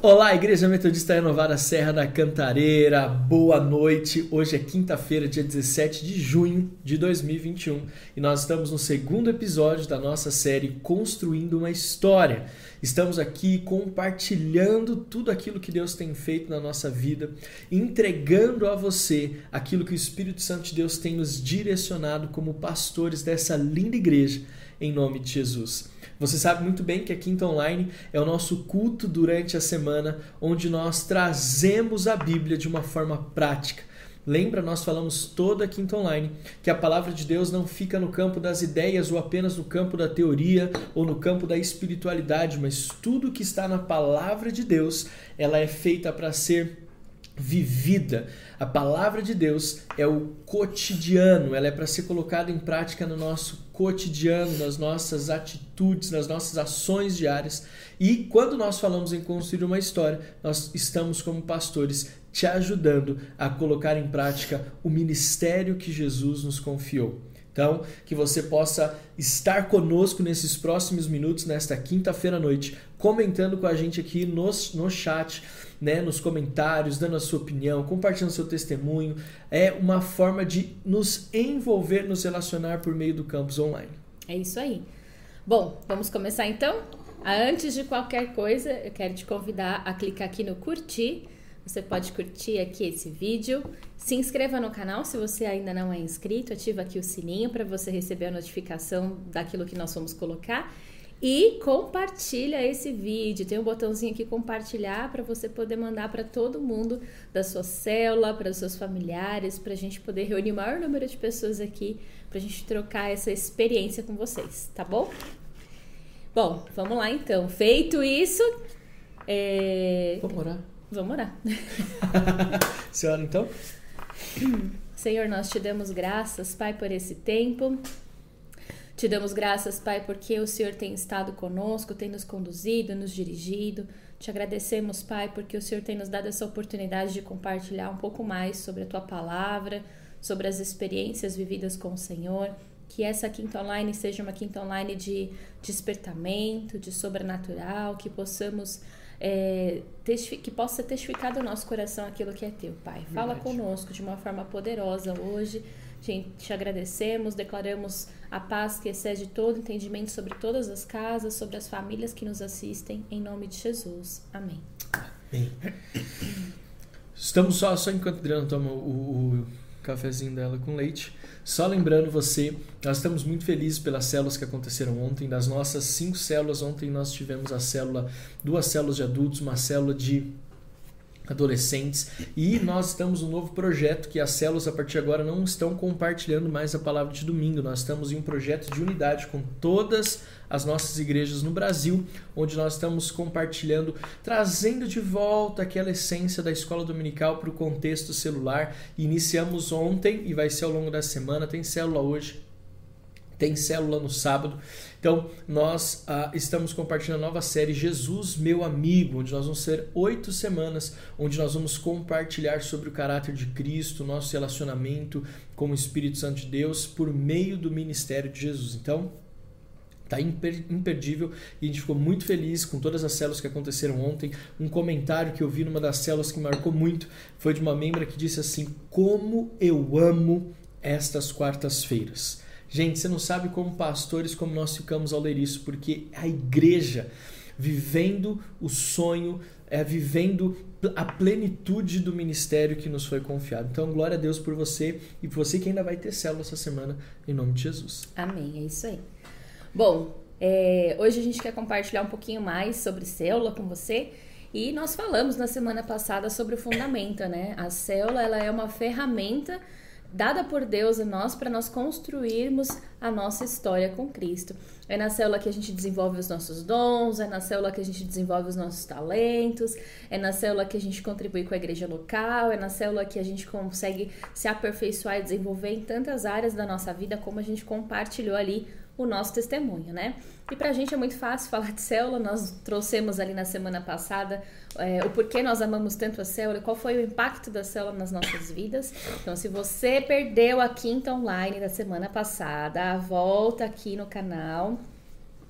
Olá, Igreja Metodista Renovada Serra da Cantareira, boa noite. Hoje é quinta-feira, dia 17 de junho de 2021 e nós estamos no segundo episódio da nossa série Construindo uma História. Estamos aqui compartilhando tudo aquilo que Deus tem feito na nossa vida, entregando a você aquilo que o Espírito Santo de Deus tem nos direcionado como pastores dessa linda igreja, em nome de Jesus. Você sabe muito bem que a Quinta Online é o nosso culto durante a semana, onde nós trazemos a Bíblia de uma forma prática. Lembra, nós falamos toda a Quinta Online que a palavra de Deus não fica no campo das ideias ou apenas no campo da teoria ou no campo da espiritualidade, mas tudo que está na palavra de Deus, ela é feita para ser vivida. A palavra de Deus é o cotidiano, ela é para ser colocada em prática no nosso cotidiano, nas nossas atitudes, nas nossas ações diárias. E quando nós falamos em construir uma história, nós estamos como pastores te ajudando a colocar em prática o ministério que Jesus nos confiou. Então, que você possa estar conosco nesses próximos minutos, nesta quinta-feira à noite, comentando com a gente aqui no, no chat, né, nos comentários, dando a sua opinião, compartilhando seu testemunho. É uma forma de nos envolver, nos relacionar por meio do campus online. É isso aí. Bom, vamos começar então? Antes de qualquer coisa, eu quero te convidar a clicar aqui no curtir você pode curtir aqui esse vídeo, se inscreva no canal se você ainda não é inscrito, ativa aqui o sininho para você receber a notificação daquilo que nós vamos colocar e compartilha esse vídeo. Tem um botãozinho aqui compartilhar para você poder mandar para todo mundo da sua célula, para os seus familiares, para a gente poder reunir o maior número de pessoas aqui, para a gente trocar essa experiência com vocês, tá bom? Bom, vamos lá então. Feito isso, é... vamos orar. Vamos orar. Senhora, então? Senhor, nós te damos graças, Pai, por esse tempo. Te damos graças, Pai, porque o Senhor tem estado conosco, tem nos conduzido, nos dirigido. Te agradecemos, Pai, porque o Senhor tem nos dado essa oportunidade de compartilhar um pouco mais sobre a tua palavra, sobre as experiências vividas com o Senhor. Que essa quinta online seja uma quinta online de despertamento, de sobrenatural, que possamos é, que possa ser testificado no nosso coração aquilo que é teu, Pai. Fala Verdade. conosco de uma forma poderosa hoje. Te, te agradecemos, declaramos a paz que excede todo entendimento sobre todas as casas, sobre as famílias que nos assistem, em nome de Jesus. Amém. Amém. Estamos só, só enquanto Adriano toma o, o cafezinho dela com leite. Só lembrando você, nós estamos muito felizes pelas células que aconteceram ontem. Das nossas cinco células, ontem nós tivemos a célula, duas células de adultos, uma célula de adolescentes e nós estamos um novo projeto que as células a partir de agora não estão compartilhando mais a palavra de domingo. Nós estamos em um projeto de unidade com todas as nossas igrejas no Brasil, onde nós estamos compartilhando, trazendo de volta aquela essência da escola dominical para o contexto celular. Iniciamos ontem e vai ser ao longo da semana, tem célula hoje, tem célula no sábado. Então, nós ah, estamos compartilhando a nova série Jesus, meu amigo, onde nós vamos ser oito semanas, onde nós vamos compartilhar sobre o caráter de Cristo, nosso relacionamento com o Espírito Santo de Deus por meio do ministério de Jesus. Então, Tá imperdível e a gente ficou muito feliz com todas as células que aconteceram ontem. Um comentário que eu vi numa das células que marcou muito foi de uma membra que disse assim: Como eu amo estas quartas-feiras. Gente, você não sabe como pastores, como nós ficamos ao ler isso, porque a igreja vivendo o sonho, é vivendo a plenitude do ministério que nos foi confiado. Então, glória a Deus por você e por você que ainda vai ter célula essa semana, em nome de Jesus. Amém, é isso aí. Bom, é, hoje a gente quer compartilhar um pouquinho mais sobre célula com você. E nós falamos na semana passada sobre o fundamento, né? A célula ela é uma ferramenta dada por Deus a nós para nós construirmos a nossa história com Cristo. É na célula que a gente desenvolve os nossos dons, é na célula que a gente desenvolve os nossos talentos, é na célula que a gente contribui com a igreja local, é na célula que a gente consegue se aperfeiçoar e desenvolver em tantas áreas da nossa vida como a gente compartilhou ali o nosso testemunho, né? E para a gente é muito fácil falar de célula, nós trouxemos ali na semana passada é, o porquê nós amamos tanto a célula, qual foi o impacto da célula nas nossas vidas. Então, se você perdeu a quinta online da semana passada, volta aqui no canal.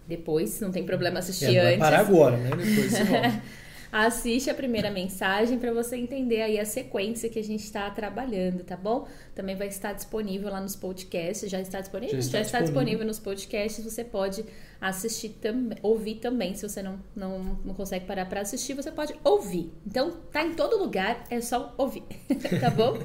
Depois, não tem problema assistir é, antes. Para agora, né? Depois assiste a primeira mensagem para você entender aí a sequência que a gente está trabalhando, tá bom? Também vai estar disponível lá nos podcasts. Já está disponível? Já está, Já está disponível. disponível nos podcasts. Você pode assistir também, ouvir também. Se você não, não, não consegue parar para assistir, você pode ouvir. Então, tá em todo lugar, é só ouvir, tá bom?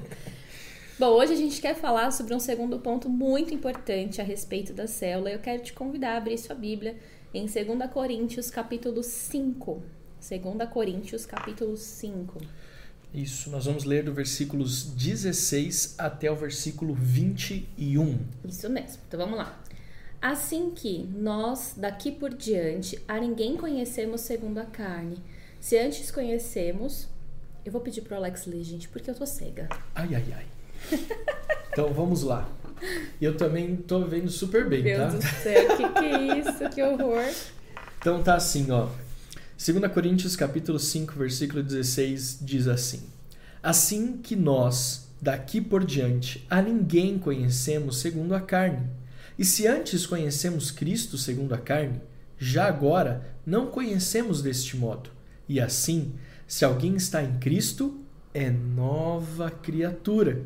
Bom, hoje a gente quer falar sobre um segundo ponto muito importante a respeito da célula. Eu quero te convidar a abrir sua Bíblia em 2 Coríntios, capítulo 5. 2 Coríntios, capítulo 5. Isso, nós vamos ler do versículos 16 até o versículo 21. Isso mesmo. Então vamos lá. Assim que nós, daqui por diante, a ninguém conhecemos segundo a carne. Se antes conhecemos. Eu vou pedir pro Alex ler, gente, porque eu tô cega. Ai, ai, ai. Então vamos lá. Eu também tô vendo super bem, Meu tá? Meu Deus do céu, que que é isso? Que horror. Então tá assim, ó. 2 Coríntios capítulo 5, versículo 16 diz assim: Assim que nós, daqui por diante, a ninguém conhecemos segundo a carne. E se antes conhecemos Cristo segundo a carne, já agora não conhecemos deste modo. E assim, se alguém está em Cristo, é nova criatura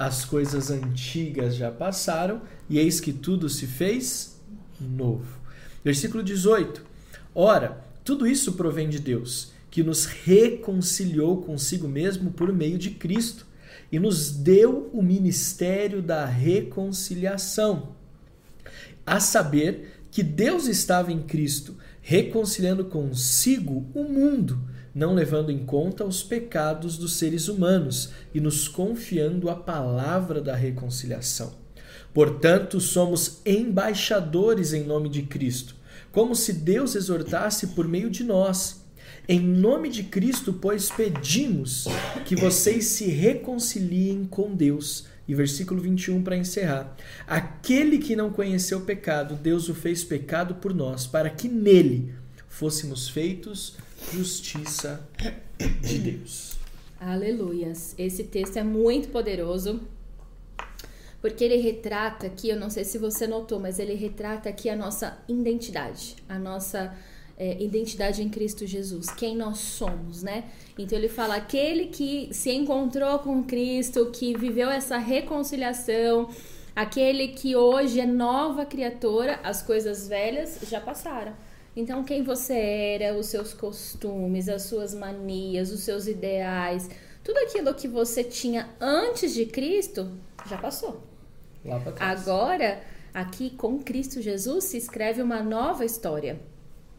as coisas antigas já passaram e eis que tudo se fez novo. Versículo 18. Ora, tudo isso provém de Deus, que nos reconciliou consigo mesmo por meio de Cristo e nos deu o ministério da reconciliação. A saber que Deus estava em Cristo, reconciliando consigo o mundo não levando em conta os pecados dos seres humanos e nos confiando a palavra da reconciliação. Portanto, somos embaixadores em nome de Cristo, como se Deus exortasse por meio de nós. Em nome de Cristo, pois, pedimos que vocês se reconciliem com Deus. E versículo 21 para encerrar. Aquele que não conheceu pecado, Deus o fez pecado por nós, para que nele fôssemos feitos justiça de Deus. Aleluias. Esse texto é muito poderoso. Porque ele retrata aqui, eu não sei se você notou, mas ele retrata aqui a nossa identidade, a nossa é, identidade em Cristo Jesus, quem nós somos, né? Então ele fala: aquele que se encontrou com Cristo, que viveu essa reconciliação, aquele que hoje é nova criatura, as coisas velhas já passaram então, quem você era, os seus costumes, as suas manias, os seus ideais, tudo aquilo que você tinha antes de Cristo já passou. Agora, aqui com Cristo Jesus, se escreve uma nova história.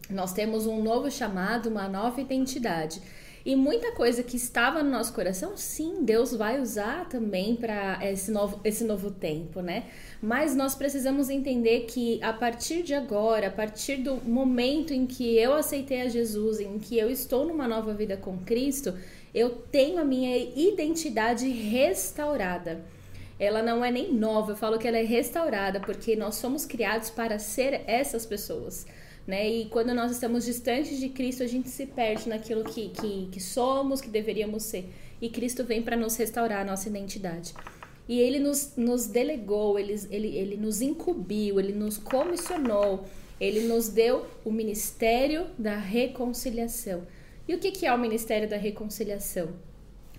Nós temos um novo chamado, uma nova identidade. E muita coisa que estava no nosso coração, sim, Deus vai usar também para esse novo, esse novo tempo, né? Mas nós precisamos entender que a partir de agora, a partir do momento em que eu aceitei a Jesus, em que eu estou numa nova vida com Cristo, eu tenho a minha identidade restaurada. Ela não é nem nova, eu falo que ela é restaurada, porque nós somos criados para ser essas pessoas né? E quando nós estamos distantes de Cristo, a gente se perde naquilo que, que, que somos, que deveríamos ser. E Cristo vem para nos restaurar a nossa identidade. E ele nos, nos delegou, ele, ele, ele nos incumbiu, ele nos comissionou, ele nos deu o ministério da reconciliação. E o que, que é o ministério da reconciliação?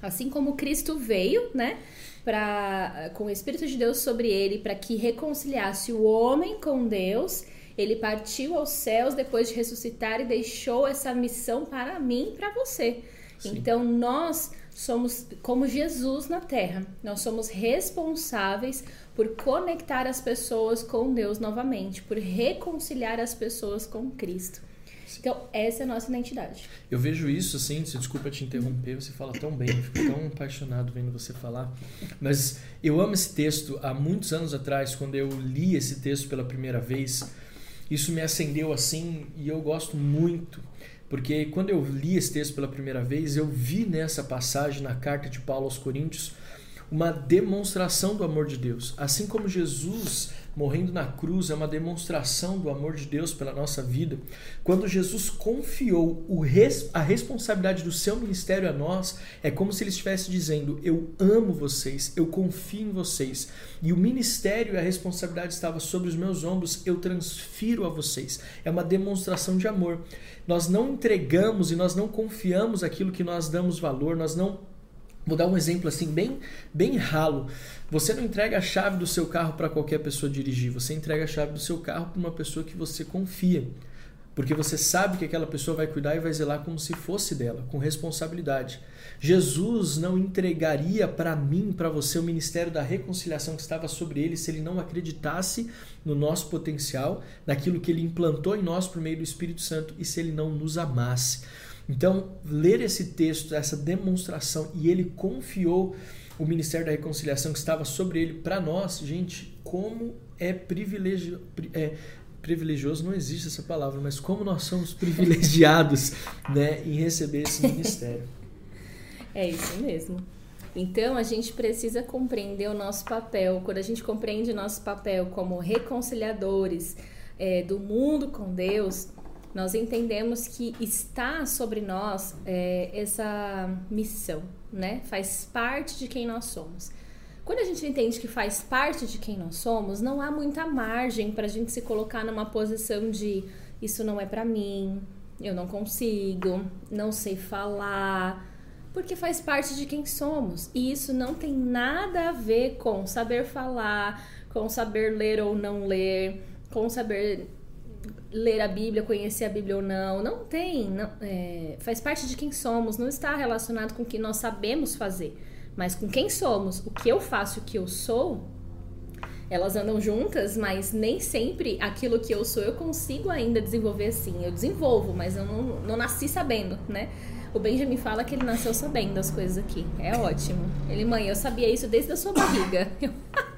Assim como Cristo veio, né, pra, com o Espírito de Deus sobre ele, para que reconciliasse o homem com Deus ele partiu aos céus depois de ressuscitar e deixou essa missão para mim e para você. Sim. Então nós somos como Jesus na terra. Nós somos responsáveis por conectar as pessoas com Deus novamente, por reconciliar as pessoas com Cristo. Então, essa é a nossa identidade. Eu vejo isso, assim, se desculpa te interromper, você fala tão bem, eu fico tão apaixonado vendo você falar. Mas eu amo esse texto. Há muitos anos atrás, quando eu li esse texto pela primeira vez, isso me acendeu assim e eu gosto muito, porque quando eu li esse texto pela primeira vez, eu vi nessa passagem na carta de Paulo aos Coríntios uma demonstração do amor de Deus. Assim como Jesus morrendo na cruz é uma demonstração do amor de Deus pela nossa vida. Quando Jesus confiou a responsabilidade do seu ministério a nós, é como se ele estivesse dizendo: Eu amo vocês, eu confio em vocês. E o ministério e a responsabilidade estava sobre os meus ombros, eu transfiro a vocês. É uma demonstração de amor. Nós não entregamos e nós não confiamos aquilo que nós damos valor, nós não Vou dar um exemplo assim bem, bem ralo. Você não entrega a chave do seu carro para qualquer pessoa dirigir, você entrega a chave do seu carro para uma pessoa que você confia. Porque você sabe que aquela pessoa vai cuidar e vai zelar como se fosse dela, com responsabilidade. Jesus não entregaria para mim, para você, o ministério da reconciliação que estava sobre ele se ele não acreditasse no nosso potencial, naquilo que ele implantou em nós por meio do Espírito Santo e se ele não nos amasse. Então, ler esse texto, essa demonstração, e ele confiou o ministério da reconciliação que estava sobre ele para nós, gente, como é privilegio, é, privilegioso, não existe essa palavra, mas como nós somos privilegiados né, em receber esse ministério. É isso mesmo. Então a gente precisa compreender o nosso papel. Quando a gente compreende o nosso papel como reconciliadores é, do mundo com Deus, nós entendemos que está sobre nós é, essa missão, né? Faz parte de quem nós somos. Quando a gente entende que faz parte de quem nós somos, não há muita margem para a gente se colocar numa posição de isso não é para mim, eu não consigo, não sei falar, porque faz parte de quem somos. E isso não tem nada a ver com saber falar, com saber ler ou não ler, com saber ler a Bíblia, conhecer a Bíblia ou não. Não tem. Não, é, faz parte de quem somos. Não está relacionado com o que nós sabemos fazer, mas com quem somos. O que eu faço, o que eu sou, elas andam juntas, mas nem sempre aquilo que eu sou eu consigo ainda desenvolver assim. Eu desenvolvo, mas eu não, não nasci sabendo, né? O Benjamin fala que ele nasceu sabendo as coisas aqui. É ótimo. Ele, mãe, eu sabia isso desde a sua barriga.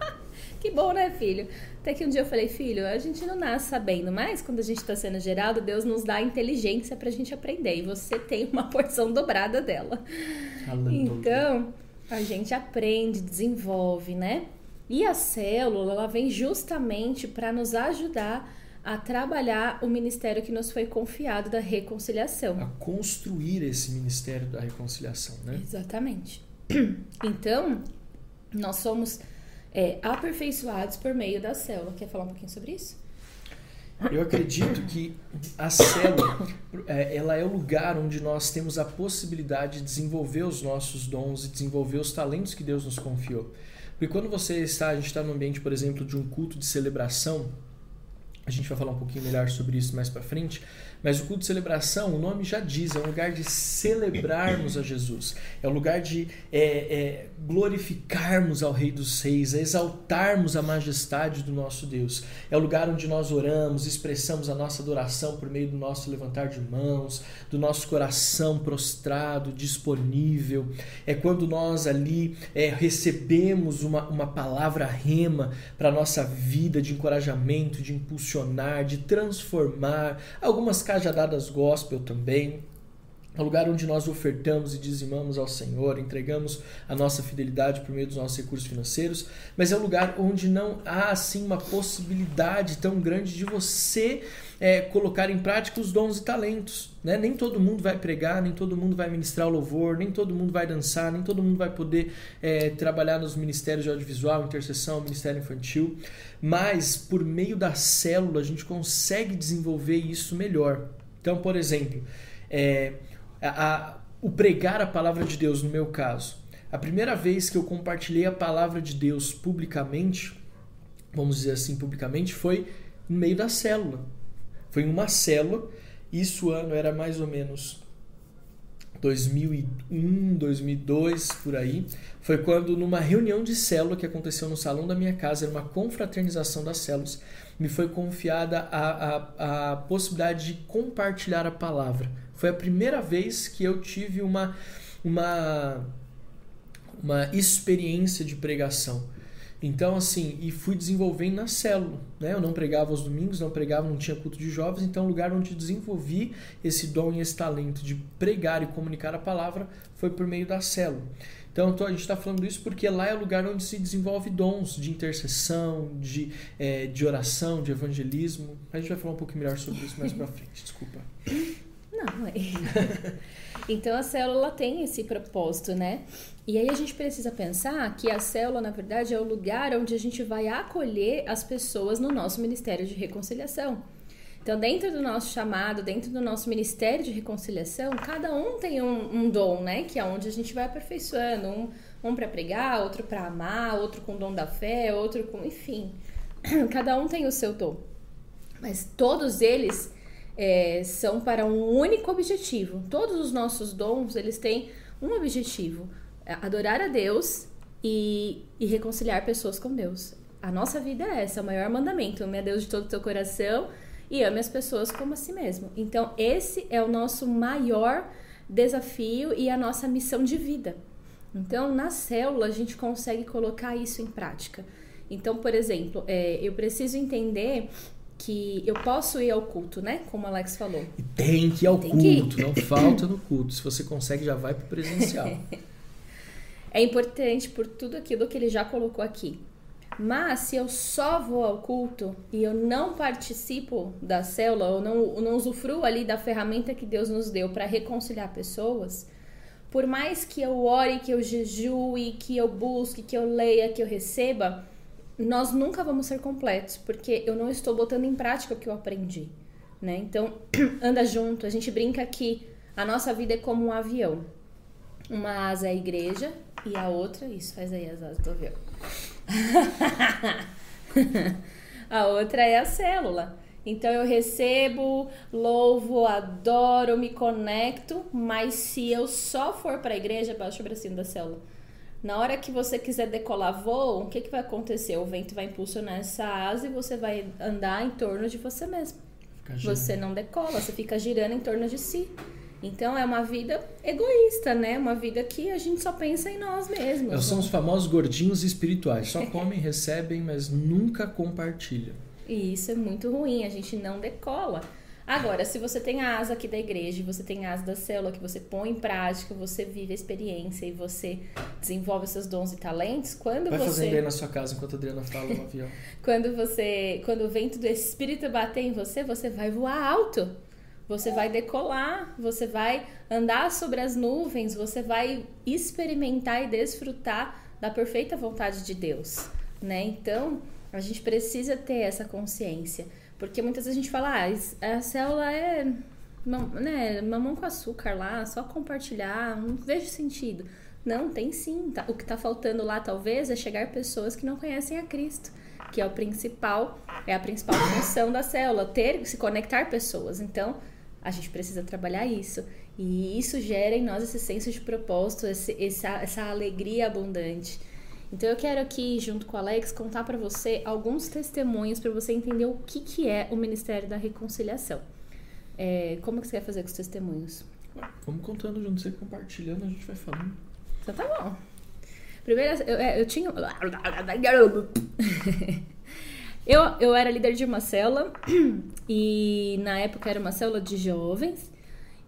que bom, né, filho? Até que um dia eu falei, filho, a gente não nasce sabendo, mas quando a gente está sendo gerado, Deus nos dá a inteligência para a gente aprender. E você tem uma porção dobrada dela. Então, a gente aprende, desenvolve, né? E a célula, ela vem justamente para nos ajudar a trabalhar o ministério que nos foi confiado da reconciliação. A construir esse ministério da reconciliação, né? Exatamente. Então, nós somos é, aperfeiçoados por meio da célula. Quer falar um pouquinho sobre isso? Eu acredito que a célula é, ela é o lugar onde nós temos a possibilidade de desenvolver os nossos dons e desenvolver os talentos que Deus nos confiou. Porque quando você está, a gente está no ambiente, por exemplo, de um culto de celebração, a gente vai falar um pouquinho melhor sobre isso mais para frente, mas o culto de celebração, o nome já diz, é um lugar de celebrarmos a Jesus. É um lugar de é, é, glorificarmos ao Rei dos Reis, exaltarmos a majestade do nosso Deus. É o lugar onde nós oramos, expressamos a nossa adoração por meio do nosso levantar de mãos, do nosso coração prostrado, disponível. É quando nós ali é, recebemos uma, uma palavra rema para a nossa vida de encorajamento, de impulsionar, de transformar. Algumas cajadadas gospel também. É o lugar onde nós ofertamos e dizimamos ao Senhor, entregamos a nossa fidelidade por meio dos nossos recursos financeiros, mas é um lugar onde não há assim uma possibilidade tão grande de você é, colocar em prática os dons e talentos. Né? Nem todo mundo vai pregar, nem todo mundo vai ministrar o louvor, nem todo mundo vai dançar, nem todo mundo vai poder é, trabalhar nos ministérios de audiovisual, intercessão, ministério infantil, mas por meio da célula a gente consegue desenvolver isso melhor. Então, por exemplo, é, a, o pregar a palavra de Deus, no meu caso. A primeira vez que eu compartilhei a palavra de Deus publicamente, vamos dizer assim, publicamente, foi no meio da célula. Foi em uma célula, isso ano era mais ou menos 2001, 2002, por aí. Foi quando, numa reunião de célula que aconteceu no salão da minha casa, era uma confraternização das células, me foi confiada a, a, a possibilidade de compartilhar a palavra. Foi a primeira vez que eu tive uma, uma, uma experiência de pregação. Então, assim, e fui desenvolvendo na célula. Né? Eu não pregava aos domingos, não pregava, não tinha culto de jovens, então o lugar onde desenvolvi esse dom e esse talento de pregar e comunicar a palavra foi por meio da célula. Então, a gente está falando isso porque lá é o lugar onde se desenvolve dons de intercessão, de, é, de oração, de evangelismo. A gente vai falar um pouco melhor sobre isso mais para frente, desculpa. Não, é. então a célula tem esse propósito, né? E aí a gente precisa pensar que a célula, na verdade, é o lugar onde a gente vai acolher as pessoas no nosso ministério de reconciliação. Então, dentro do nosso chamado, dentro do nosso ministério de reconciliação, cada um tem um, um dom, né? Que é onde a gente vai aperfeiçoando. Um, um para pregar, outro para amar, outro com dom da fé, outro com. Enfim. Cada um tem o seu dom. Mas todos eles é, são para um único objetivo. Todos os nossos dons, eles têm um objetivo: é adorar a Deus e, e reconciliar pessoas com Deus. A nossa vida é essa, é o maior mandamento. Ame a Deus de todo o teu coração e ame as pessoas como a si mesmo. Então, esse é o nosso maior desafio e a nossa missão de vida. Então, na célula, a gente consegue colocar isso em prática. Então, por exemplo, é, eu preciso entender que eu posso ir ao culto, né? Como o Alex falou. E tem que ir ao tem culto, não falta no culto. Se você consegue, já vai para o presencial. é importante por tudo aquilo que ele já colocou aqui. Mas se eu só vou ao culto e eu não participo da célula, ou não, não usufruo ali da ferramenta que Deus nos deu para reconciliar pessoas, por mais que eu ore, que eu jejue, que eu busque, que eu leia, que eu receba, nós nunca vamos ser completos, porque eu não estou botando em prática o que eu aprendi, né? Então, anda junto, a gente brinca que a nossa vida é como um avião. Uma asa é a igreja e a outra, isso, faz aí as asas do avião. a outra é a célula. Então eu recebo, louvo, adoro, me conecto, mas se eu só for para a igreja, baixa o bracinho da célula na hora que você quiser decolar voo, o que, que vai acontecer? O vento vai impulsionar essa asa e você vai andar em torno de você mesmo. Você não decola, você fica girando em torno de si. Então é uma vida egoísta, né? Uma vida que a gente só pensa em nós mesmos. São os famosos gordinhos espirituais. Só comem, recebem, mas nunca compartilham. E isso é muito ruim, a gente não decola. Agora, se você tem a asa aqui da igreja, você tem a asa da célula que você põe em prática, você vive a experiência e você desenvolve seus dons e talentos, quando Vai você... fazendo aí na sua casa enquanto a Adriana fala no avião. quando você... Quando o vento do Espírito bater em você, você vai voar alto. Você vai decolar, você vai andar sobre as nuvens, você vai experimentar e desfrutar da perfeita vontade de Deus, né? Então, a gente precisa ter essa consciência. Porque muitas vezes a gente fala, ah, a célula é né, mamão com açúcar lá, só compartilhar, não vejo sentido. Não, tem sim. Tá, o que está faltando lá, talvez, é chegar pessoas que não conhecem a Cristo, que é o principal, é a principal função da célula, ter, se conectar pessoas. Então, a gente precisa trabalhar isso. E isso gera em nós esse senso de propósito, esse, essa, essa alegria abundante. Então eu quero aqui, junto com o Alex, contar para você alguns testemunhos para você entender o que, que é o Ministério da Reconciliação. É, como que você quer fazer com os testemunhos? Vamos contando junto, você compartilhando, a gente vai falando. Então tá bom. Primeiro, eu, é, eu tinha. eu, eu era líder de uma célula e na época era uma célula de jovens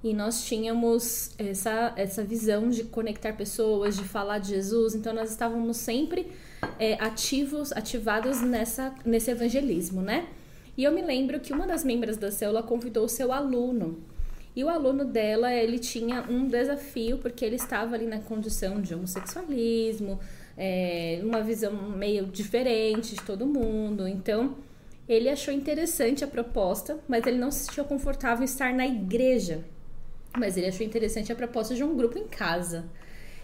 e nós tínhamos essa, essa visão de conectar pessoas, de falar de Jesus, então nós estávamos sempre é, ativos, ativados nessa, nesse evangelismo, né? E eu me lembro que uma das membros da célula convidou o seu aluno. E o aluno dela, ele tinha um desafio, porque ele estava ali na condição de homossexualismo, é, uma visão meio diferente de todo mundo. Então, ele achou interessante a proposta, mas ele não se sentiu confortável em estar na igreja. Mas ele achou interessante a proposta de um grupo em casa.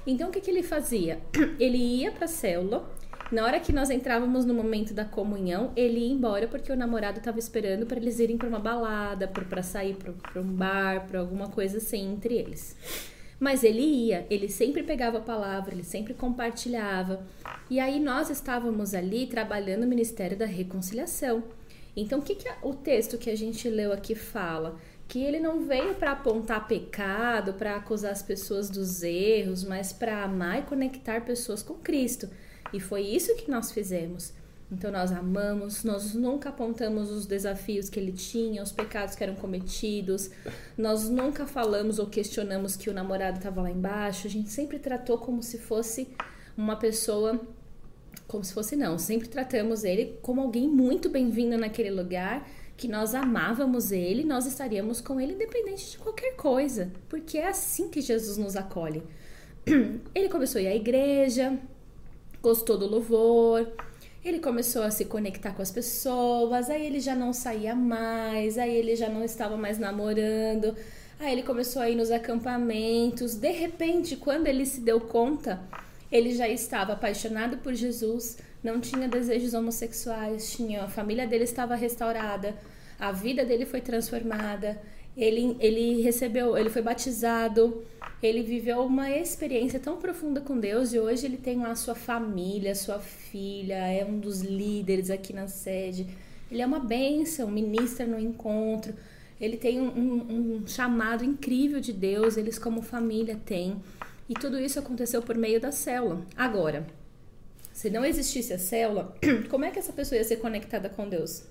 Então o que, que ele fazia? Ele ia para a célula. Na hora que nós entrávamos no momento da comunhão, ele ia embora porque o namorado estava esperando para eles irem para uma balada, para sair para um bar, para alguma coisa assim entre eles. Mas ele ia, ele sempre pegava a palavra, ele sempre compartilhava. E aí nós estávamos ali trabalhando o Ministério da Reconciliação. Então, o que, que o texto que a gente leu aqui fala? Que ele não veio para apontar pecado, para acusar as pessoas dos erros, mas para amar e conectar pessoas com Cristo. E foi isso que nós fizemos. Então nós amamos, nós nunca apontamos os desafios que ele tinha, os pecados que eram cometidos, nós nunca falamos ou questionamos que o namorado estava lá embaixo, a gente sempre tratou como se fosse uma pessoa, como se fosse não, sempre tratamos ele como alguém muito bem-vindo naquele lugar, que nós amávamos ele, nós estaríamos com ele independente de qualquer coisa, porque é assim que Jesus nos acolhe. Ele começou a ir à igreja, gostou do louvor, ele começou a se conectar com as pessoas, aí ele já não saía mais, aí ele já não estava mais namorando, aí ele começou a ir nos acampamentos. De repente, quando ele se deu conta, ele já estava apaixonado por Jesus, não tinha desejos homossexuais, tinha a família dele estava restaurada, a vida dele foi transformada, ele, ele recebeu, ele foi batizado, ele viveu uma experiência tão profunda com Deus e hoje ele tem lá sua família, sua filha, é um dos líderes aqui na sede. Ele é uma bênção, ministra no encontro. Ele tem um, um, um chamado incrível de Deus, eles como família têm. E tudo isso aconteceu por meio da célula. Agora, se não existisse a célula, como é que essa pessoa ia ser conectada com Deus?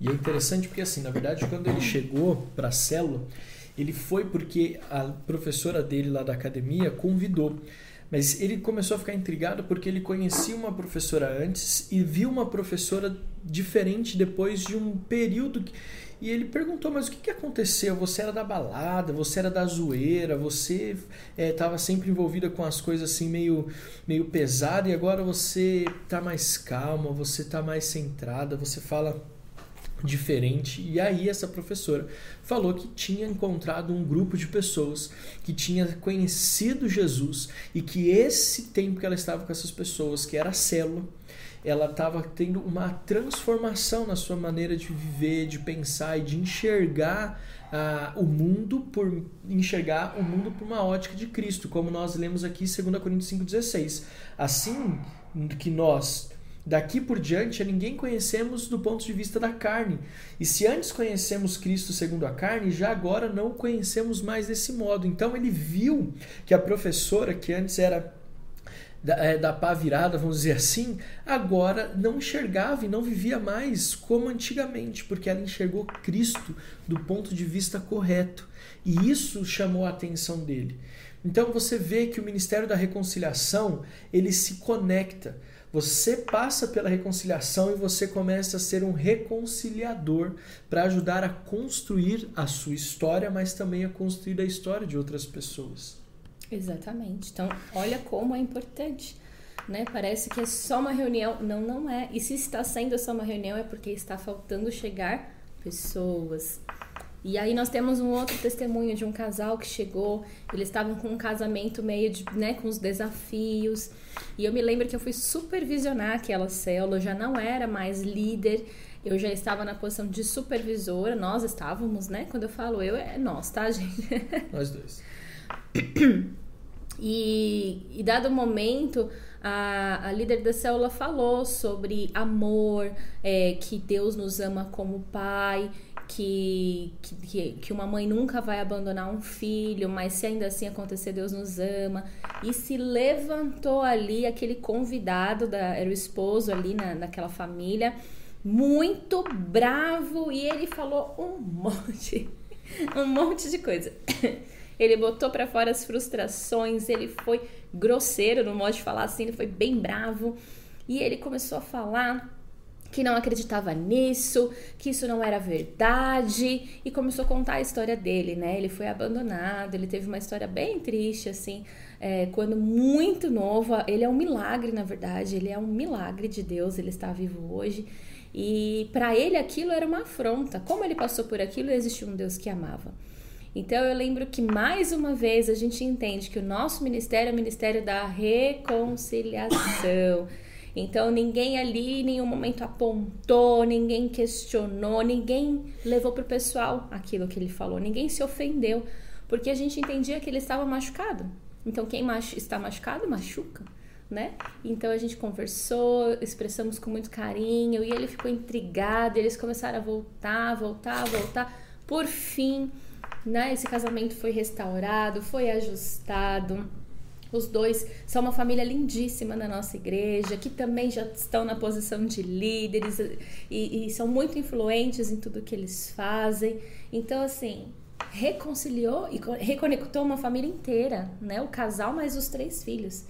E é interessante porque, assim, na verdade, quando ele chegou para a célula, ele foi porque a professora dele lá da academia convidou. Mas ele começou a ficar intrigado porque ele conhecia uma professora antes e viu uma professora diferente depois de um período. E ele perguntou: Mas o que, que aconteceu? Você era da balada, você era da zoeira, você estava é, sempre envolvida com as coisas assim meio, meio pesada e agora você está mais calma, você está mais centrada, você fala diferente. E aí essa professora falou que tinha encontrado um grupo de pessoas que tinha conhecido Jesus e que esse tempo que ela estava com essas pessoas, que era a célula, ela estava tendo uma transformação na sua maneira de viver, de pensar e de enxergar uh, o mundo por enxergar o mundo por uma ótica de Cristo, como nós lemos aqui em 2 Coríntios 5,16. Assim que nós Daqui por diante, a ninguém conhecemos do ponto de vista da carne. E se antes conhecemos Cristo segundo a carne, já agora não o conhecemos mais desse modo. Então ele viu que a professora, que antes era da, é, da pá virada, vamos dizer assim, agora não enxergava e não vivia mais como antigamente, porque ela enxergou Cristo do ponto de vista correto. E isso chamou a atenção dele. Então você vê que o ministério da reconciliação, ele se conecta você passa pela reconciliação e você começa a ser um reconciliador para ajudar a construir a sua história, mas também a construir a história de outras pessoas. Exatamente. Então, olha como é importante. Né? Parece que é só uma reunião. Não, não é. E se está sendo só uma reunião é porque está faltando chegar pessoas. E aí nós temos um outro testemunho de um casal que chegou, eles estavam com um casamento meio de, né, com os desafios. E eu me lembro que eu fui supervisionar aquela célula, eu já não era mais líder, eu já estava na posição de supervisora, nós estávamos, né? Quando eu falo eu, é nós, tá, gente? Nós dois. E, e dado o momento, a, a líder da célula falou sobre amor, é, que Deus nos ama como pai que, que, que uma mãe nunca vai abandonar um filho, mas se ainda assim acontecer, Deus nos ama. E se levantou ali aquele convidado, da, era o esposo ali na, naquela família, muito bravo, e ele falou um monte, um monte de coisa. Ele botou para fora as frustrações, ele foi grosseiro no modo de falar assim, ele foi bem bravo. E ele começou a falar que não acreditava nisso, que isso não era verdade e começou a contar a história dele, né? Ele foi abandonado, ele teve uma história bem triste, assim, é, quando muito novo. Ele é um milagre, na verdade, ele é um milagre de Deus, ele está vivo hoje. E para ele aquilo era uma afronta. Como ele passou por aquilo, existia um Deus que amava. Então eu lembro que mais uma vez a gente entende que o nosso ministério é o ministério da reconciliação. Então ninguém ali em nenhum momento apontou, ninguém questionou, ninguém levou para o pessoal aquilo que ele falou, ninguém se ofendeu, porque a gente entendia que ele estava machucado. Então quem está machucado machuca. Né? Então a gente conversou, expressamos com muito carinho e ele ficou intrigado. eles começaram a voltar, voltar, voltar. Por fim, né? Esse casamento foi restaurado, foi ajustado Os dois são uma família lindíssima na nossa igreja, que também já estão na posição de líderes e, e são muito influentes em tudo que eles fazem. Então, assim, reconciliou e reconectou uma família inteira, né? O casal mais os três filhos.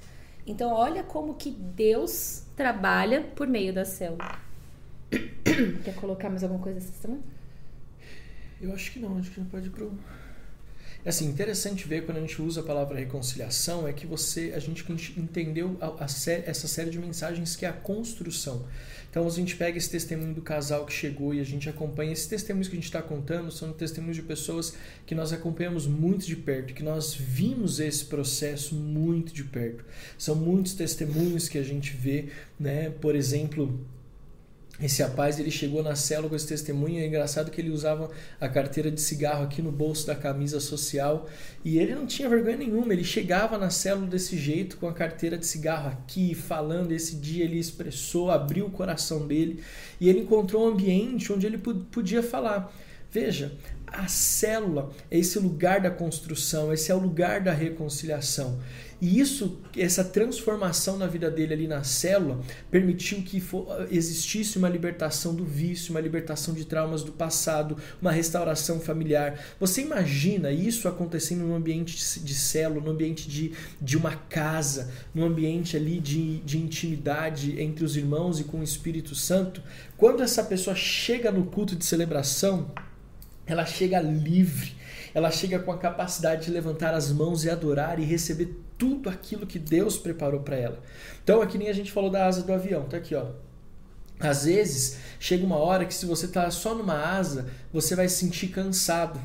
Então, olha como que Deus trabalha por meio da célula. Quer colocar mais alguma coisa essa semana? Eu acho que não, acho que não pode ir pro é assim, interessante ver quando a gente usa a palavra reconciliação é que você, a gente entendeu a, a sé essa série de mensagens que é a construção. Então a gente pega esse testemunho do casal que chegou e a gente acompanha. Esses testemunhos que a gente está contando são testemunhos de pessoas que nós acompanhamos muito de perto, que nós vimos esse processo muito de perto. São muitos testemunhos que a gente vê, né? Por exemplo, esse rapaz ele chegou na célula com esse testemunho. É engraçado que ele usava a carteira de cigarro aqui no bolso da camisa social e ele não tinha vergonha nenhuma. Ele chegava na célula desse jeito, com a carteira de cigarro aqui, falando. Esse dia ele expressou, abriu o coração dele e ele encontrou um ambiente onde ele podia falar. Veja, a célula é esse lugar da construção, esse é o lugar da reconciliação. E isso, essa transformação na vida dele ali na célula, permitiu que existisse uma libertação do vício, uma libertação de traumas do passado, uma restauração familiar. Você imagina isso acontecendo num ambiente de célula, num ambiente de, de uma casa, num ambiente ali de, de intimidade entre os irmãos e com o Espírito Santo? Quando essa pessoa chega no culto de celebração, ela chega livre, ela chega com a capacidade de levantar as mãos e adorar e receber tudo aquilo que Deus preparou para ela. Então, é que nem a gente falou da asa do avião, tá aqui, ó. Às vezes, chega uma hora que se você tá só numa asa, você vai se sentir cansado.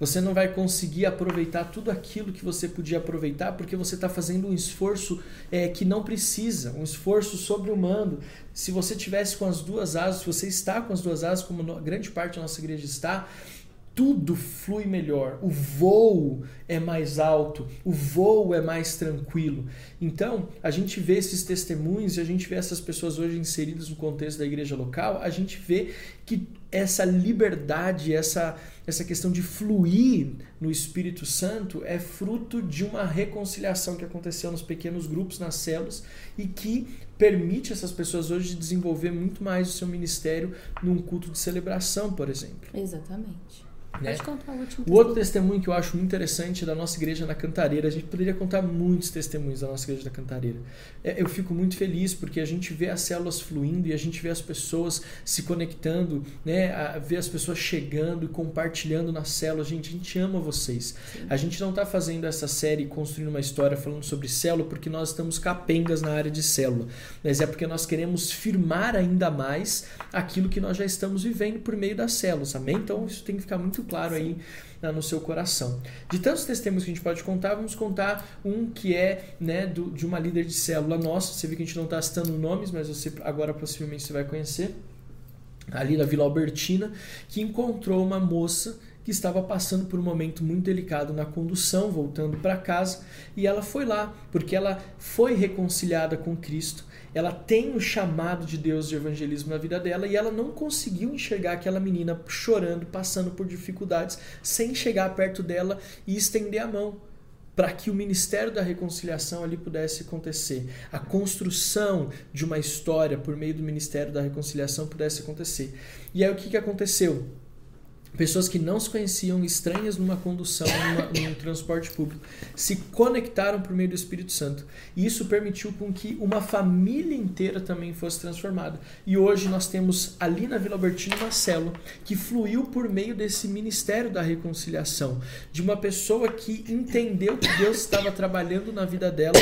Você não vai conseguir aproveitar tudo aquilo que você podia aproveitar porque você está fazendo um esforço é, que não precisa, um esforço sobre-humano. Se você tivesse com as duas asas, se você está com as duas asas, como grande parte da nossa igreja está, tudo flui melhor, o voo é mais alto, o voo é mais tranquilo. Então, a gente vê esses testemunhos e a gente vê essas pessoas hoje inseridas no contexto da igreja local, a gente vê que essa liberdade, essa, essa questão de fluir no Espírito Santo é fruto de uma reconciliação que aconteceu nos pequenos grupos, nas células, e que permite essas pessoas hoje desenvolver muito mais o seu ministério num culto de celebração, por exemplo. Exatamente. Né? O. O outro testemunho que eu acho muito interessante da nossa igreja na Cantareira, a gente poderia contar muitos testemunhos da nossa igreja na Cantareira. É, eu fico muito feliz porque a gente vê as células fluindo e a gente vê as pessoas se conectando, né? A, vê as pessoas chegando e compartilhando na célula. Gente, a gente ama vocês. Sim. A gente não está fazendo essa série construindo uma história falando sobre célula porque nós estamos capengas na área de célula, mas é porque nós queremos firmar ainda mais aquilo que nós já estamos vivendo por meio das células. Amém? Então isso tem que ficar muito muito claro aí né, no seu coração. De tantos testemunhos que a gente pode contar, vamos contar um que é né, do, de uma líder de célula nossa. Você vê que a gente não está citando nomes, mas você agora possivelmente você vai conhecer. Ali na Vila Albertina, que encontrou uma moça que estava passando por um momento muito delicado na condução, voltando para casa, e ela foi lá, porque ela foi reconciliada com Cristo, ela tem o chamado de Deus de evangelismo na vida dela e ela não conseguiu enxergar aquela menina chorando, passando por dificuldades, sem chegar perto dela e estender a mão para que o ministério da reconciliação ali pudesse acontecer, a construção de uma história por meio do ministério da reconciliação pudesse acontecer. E aí o que, que aconteceu? Pessoas que não se conheciam, estranhas numa condução, numa, num transporte público, se conectaram por meio do Espírito Santo. E isso permitiu com que uma família inteira também fosse transformada. E hoje nós temos ali na Vila Albertina uma célula que fluiu por meio desse ministério da reconciliação, de uma pessoa que entendeu que Deus estava trabalhando na vida dela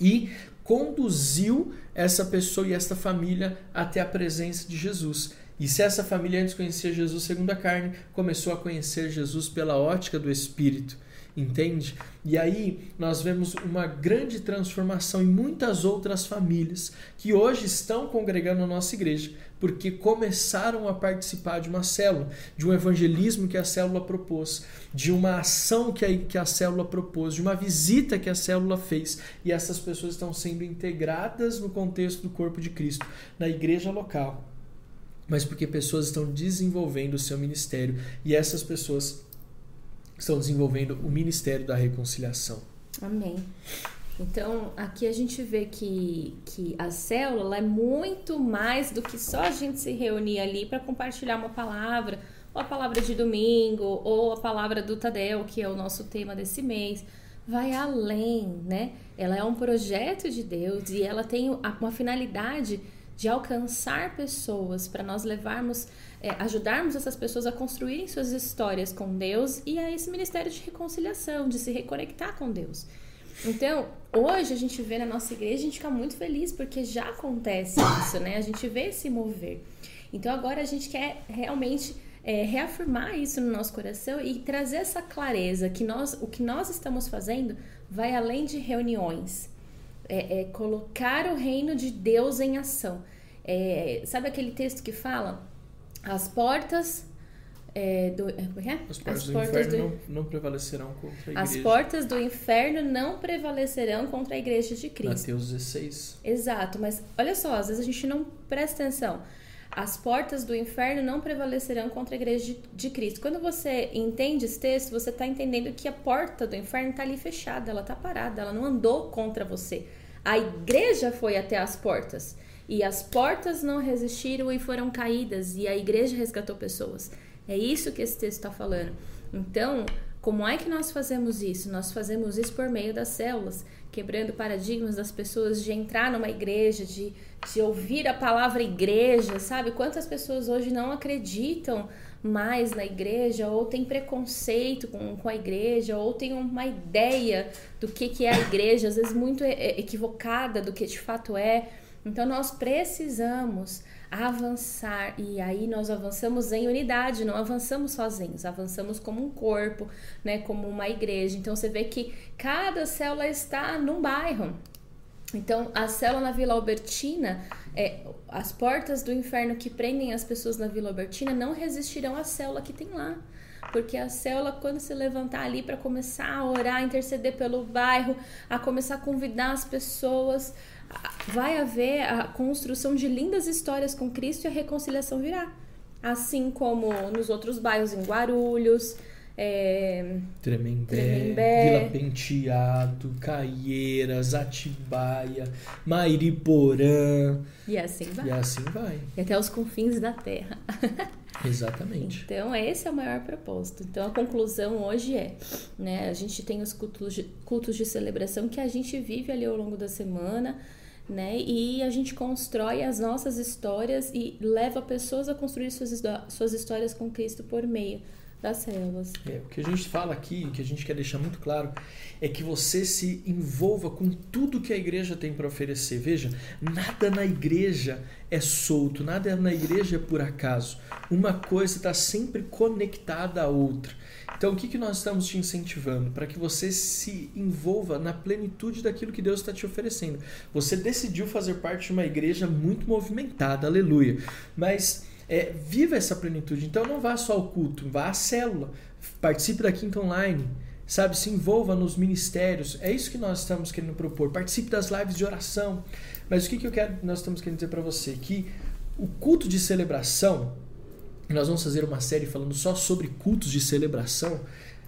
e conduziu essa pessoa e essa família até a presença de Jesus. E se essa família antes conhecia Jesus segundo a carne, começou a conhecer Jesus pela ótica do Espírito, entende? E aí nós vemos uma grande transformação em muitas outras famílias que hoje estão congregando na nossa igreja, porque começaram a participar de uma célula, de um evangelismo que a célula propôs, de uma ação que a, que a célula propôs, de uma visita que a célula fez. E essas pessoas estão sendo integradas no contexto do corpo de Cristo, na igreja local mas porque pessoas estão desenvolvendo o seu ministério e essas pessoas estão desenvolvendo o ministério da reconciliação. Amém. Então, aqui a gente vê que, que a célula é muito mais do que só a gente se reunir ali para compartilhar uma palavra, ou a palavra de domingo, ou a palavra do Tadel, que é o nosso tema desse mês. Vai além, né? Ela é um projeto de Deus e ela tem uma finalidade de alcançar pessoas para nós levarmos, é, ajudarmos essas pessoas a construírem suas histórias com Deus e a esse ministério de reconciliação, de se reconectar com Deus. Então, hoje a gente vê na nossa igreja, a gente fica muito feliz porque já acontece isso, né? A gente vê esse mover. Então, agora a gente quer realmente é, reafirmar isso no nosso coração e trazer essa clareza que nós, o que nós estamos fazendo vai além de reuniões. É, é colocar o reino de Deus em ação. É, sabe aquele texto que fala? As portas é, do, é, como é? As portas, As do portas inferno do... Não, não, prevalecerão contra a igreja. As portas do inferno não prevalecerão contra a igreja de Cristo. Mateus 16. Exato, mas olha só, às vezes a gente não presta atenção. As portas do inferno não prevalecerão contra a igreja de, de Cristo. Quando você entende esse texto, você está entendendo que a porta do inferno está ali fechada, ela está parada, ela não andou contra você. A igreja foi até as portas. E as portas não resistiram e foram caídas, e a igreja resgatou pessoas. É isso que esse texto está falando. Então, como é que nós fazemos isso? Nós fazemos isso por meio das células, quebrando paradigmas das pessoas de entrar numa igreja, de, de ouvir a palavra igreja, sabe? Quantas pessoas hoje não acreditam mais na igreja, ou tem preconceito com, com a igreja, ou tem uma ideia do que, que é a igreja, às vezes muito equivocada do que de fato é. Então, nós precisamos avançar e aí nós avançamos em unidade, não avançamos sozinhos, avançamos como um corpo, né, como uma igreja. Então você vê que cada célula está num bairro. Então a célula na Vila Albertina, é, as portas do inferno que prendem as pessoas na Vila Albertina não resistirão à célula que tem lá. Porque a célula, quando se levantar ali para começar a orar, interceder pelo bairro, a começar a convidar as pessoas, vai haver a construção de lindas histórias com Cristo e a reconciliação virá. Assim como nos outros bairros, em Guarulhos, é... Tremembé, Tremembé, Vila Penteado, Caieiras, Atibaia, Mairiporã. E assim vai. E assim vai. E até os confins da terra. Exatamente. Então, esse é o maior propósito. Então, a conclusão hoje é, né, a gente tem os cultos de, cultos de celebração que a gente vive ali ao longo da semana, né? E a gente constrói as nossas histórias e leva pessoas a construir suas, suas histórias com Cristo por meio das células. É, o que a gente fala aqui, o que a gente quer deixar muito claro, é que você se envolva com tudo que a igreja tem para oferecer. Veja, nada na igreja é solto, nada na igreja é por acaso. Uma coisa está sempre conectada à outra. Então, o que, que nós estamos te incentivando? Para que você se envolva na plenitude daquilo que Deus está te oferecendo. Você decidiu fazer parte de uma igreja muito movimentada, aleluia. Mas é, viva essa plenitude. Então, não vá só ao culto, vá à célula, participe da Quinta Online sabe? Se envolva nos ministérios. É isso que nós estamos querendo propor. Participe das lives de oração. Mas o que, que eu quero, nós estamos querendo dizer para você? Que o culto de celebração nós vamos fazer uma série falando só sobre cultos de celebração,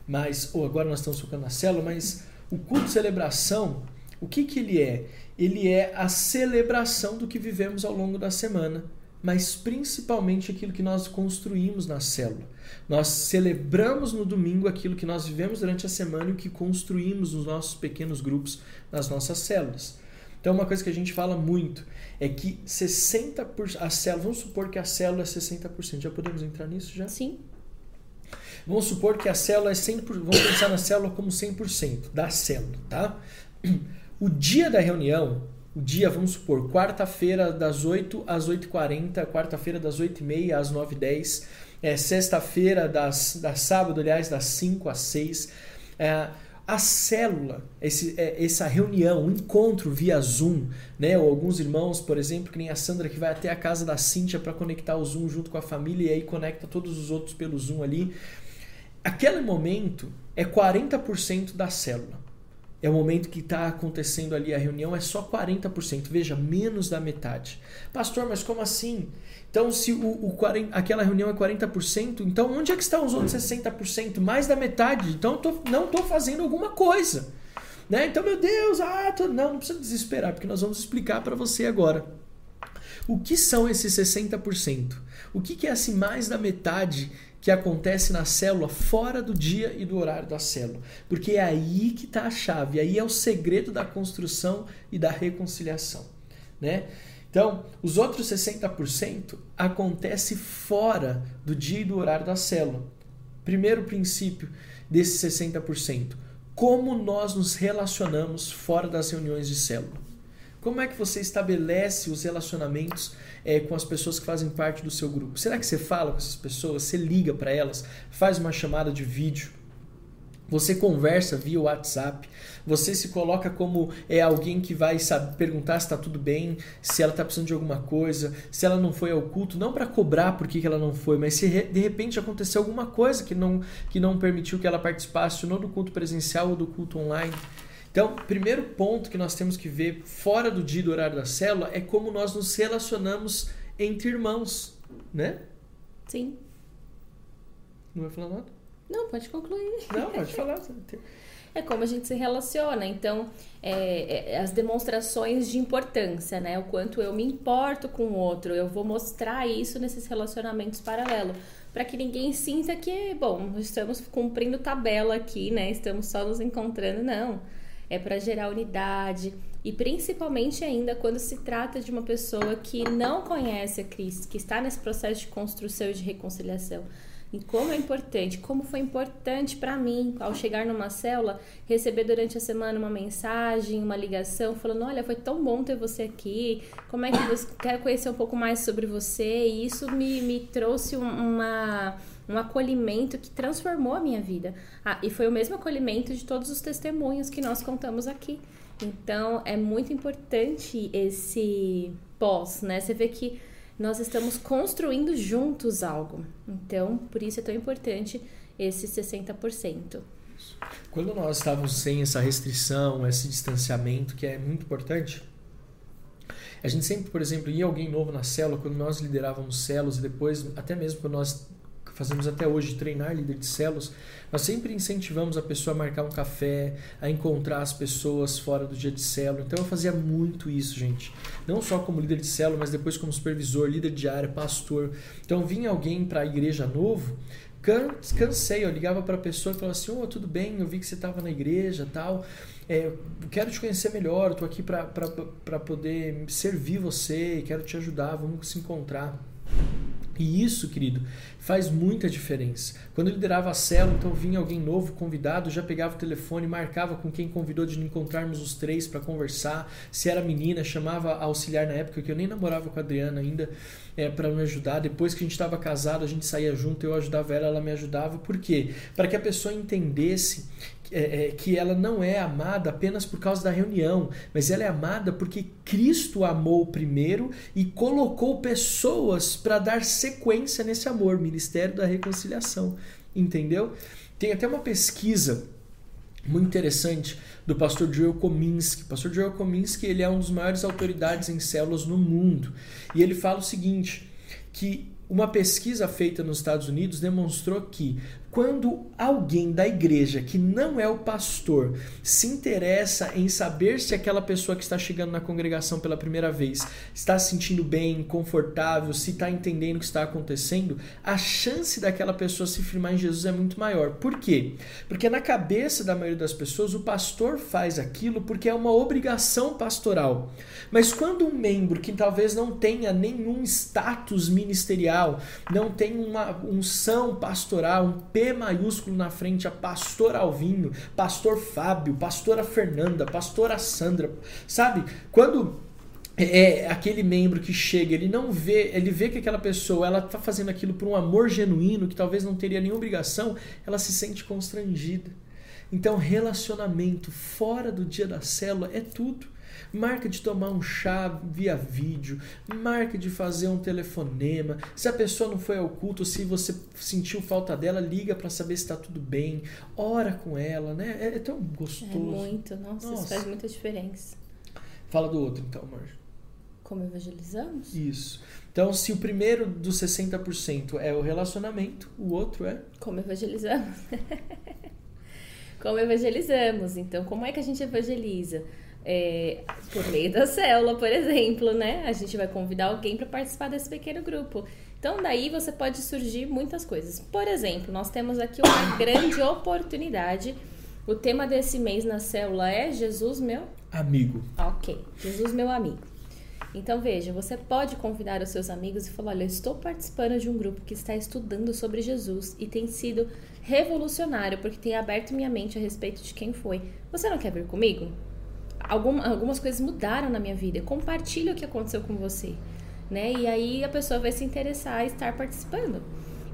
mas ou agora nós estamos focando na célula, mas o culto de celebração, o que que ele é? Ele é a celebração do que vivemos ao longo da semana, mas principalmente aquilo que nós construímos na célula. Nós celebramos no domingo aquilo que nós vivemos durante a semana e o que construímos nos nossos pequenos grupos, nas nossas células. Então, uma coisa que a gente fala muito é que 60%, a célula, vamos supor que a célula é 60%. Já podemos entrar nisso já? Sim. Vamos supor que a célula é 100%, vamos pensar na célula como 100% da célula, tá? O dia da reunião, o dia, vamos supor, quarta-feira das 8 às 8h40, quarta-feira das 8h30 às 9h10, é, sexta-feira das, das sábado, aliás, das 5 às 6 é, a célula, esse, é, essa reunião, o encontro via Zoom, né? Ou alguns irmãos, por exemplo, que nem a Sandra, que vai até a casa da Cíntia para conectar o Zoom junto com a família e aí conecta todos os outros pelo Zoom ali. Aquele momento é 40% da célula. É o momento que está acontecendo ali a reunião, é só 40%. Veja, menos da metade. Pastor, mas como assim? Então, se o, o 40, aquela reunião é 40%, então onde é que estão os outros 60%? Mais da metade. Então, tô, não estou fazendo alguma coisa. Né? Então, meu Deus, ah, tô... não, não precisa desesperar, porque nós vamos explicar para você agora. O que são esses 60%? O que, que é assim mais da metade que acontece na célula fora do dia e do horário da célula? Porque é aí que está a chave, aí é o segredo da construção e da reconciliação, né? Então, os outros 60% acontece fora do dia e do horário da célula. Primeiro princípio desses 60%, como nós nos relacionamos fora das reuniões de célula. Como é que você estabelece os relacionamentos é, com as pessoas que fazem parte do seu grupo? Será que você fala com essas pessoas? Você liga para elas? Faz uma chamada de vídeo? Você conversa via WhatsApp, você se coloca como é alguém que vai saber, perguntar se está tudo bem, se ela está precisando de alguma coisa, se ela não foi ao culto, não para cobrar por que ela não foi, mas se de repente aconteceu alguma coisa que não, que não permitiu que ela participasse, ou do culto presencial ou do culto online. Então, primeiro ponto que nós temos que ver fora do dia do horário da célula é como nós nos relacionamos entre irmãos, né? Sim. Não vai falar nada? Não, pode concluir. Não, pode falar. É como a gente se relaciona. Então, é, é, as demonstrações de importância, né? O quanto eu me importo com o outro. Eu vou mostrar isso nesses relacionamentos paralelos. Para que ninguém sinta que, bom, estamos cumprindo tabela aqui, né? Estamos só nos encontrando. Não. É para gerar unidade. E principalmente ainda quando se trata de uma pessoa que não conhece a Cristo, que está nesse processo de construção e de reconciliação e como é importante, como foi importante para mim, ao chegar numa célula, receber durante a semana uma mensagem, uma ligação, falando: Olha, foi tão bom ter você aqui, como é que você quer conhecer um pouco mais sobre você? E isso me, me trouxe uma um acolhimento que transformou a minha vida. Ah, e foi o mesmo acolhimento de todos os testemunhos que nós contamos aqui. Então, é muito importante esse pós, né? Você vê que nós estamos construindo juntos algo. Então, por isso é tão importante esse 60%. Quando nós estávamos sem essa restrição, esse distanciamento, que é muito importante, a gente sempre, por exemplo, ia alguém novo na célula, quando nós liderávamos células, e depois, até mesmo quando nós fazemos até hoje, treinar líder de células, nós sempre incentivamos a pessoa a marcar um café, a encontrar as pessoas fora do dia de célula. Então eu fazia muito isso, gente. Não só como líder de célula, mas depois como supervisor, líder de área, pastor. Então vinha alguém para a igreja novo, cansei, eu ligava para a pessoa e falava assim: "Oh, tudo bem, eu vi que você estava na igreja, tal. É, quero te conhecer melhor, estou aqui para poder servir você, quero te ajudar, vamos se encontrar". E isso, querido, faz muita diferença. Quando eu liderava a célula, então vinha alguém novo, convidado, já pegava o telefone, marcava com quem convidou de encontrarmos os três para conversar. Se era menina, chamava a auxiliar na época, que eu nem namorava com a Adriana ainda, é, para me ajudar. Depois que a gente estava casado, a gente saía junto, eu ajudava ela, ela me ajudava. Por quê? Para que a pessoa entendesse é, é, que ela não é amada apenas por causa da reunião, mas ela é amada porque Cristo amou primeiro e colocou pessoas para dar sequência nesse amor, Ministério da Reconciliação. Entendeu? Tem até uma pesquisa muito interessante do pastor Joel Kominski. O pastor Joel Kominski ele é um dos maiores autoridades em células no mundo. E ele fala o seguinte, que uma pesquisa feita nos Estados Unidos demonstrou que quando alguém da igreja que não é o pastor se interessa em saber se aquela pessoa que está chegando na congregação pela primeira vez está se sentindo bem, confortável, se está entendendo o que está acontecendo, a chance daquela pessoa se firmar em Jesus é muito maior. Por quê? Porque na cabeça da maioria das pessoas o pastor faz aquilo porque é uma obrigação pastoral. Mas quando um membro que talvez não tenha nenhum status ministerial, não tem uma unção pastoral, um Maiúsculo na frente a pastor Alvinho, pastor Fábio, pastora Fernanda, pastora Sandra, sabe? Quando é, é aquele membro que chega, ele não vê, ele vê que aquela pessoa ela está fazendo aquilo por um amor genuíno, que talvez não teria nenhuma obrigação, ela se sente constrangida. Então, relacionamento fora do dia da célula é tudo marca de tomar um chá via vídeo, marca de fazer um telefonema. Se a pessoa não foi ao culto, se você sentiu falta dela, liga para saber se está tudo bem, ora com ela, né? É, é tão gostoso. É muito, nossa, nossa, isso faz muita diferença. Fala do outro então, Marjo. Como evangelizamos? Isso. Então, se o primeiro dos 60% é o relacionamento, o outro é? Como evangelizamos. como evangelizamos. Então, como é que a gente evangeliza? É, por meio da célula, por exemplo, né? A gente vai convidar alguém para participar desse pequeno grupo. Então, daí você pode surgir muitas coisas. Por exemplo, nós temos aqui uma grande oportunidade. O tema desse mês na célula é Jesus, meu amigo. Ok, Jesus, meu amigo. Então veja, você pode convidar os seus amigos e falar: Olha, eu estou participando de um grupo que está estudando sobre Jesus e tem sido revolucionário porque tem aberto minha mente a respeito de quem foi. Você não quer vir comigo? Algum, algumas coisas mudaram na minha vida. Compartilhe o que aconteceu com você, né? E aí a pessoa vai se interessar a estar participando.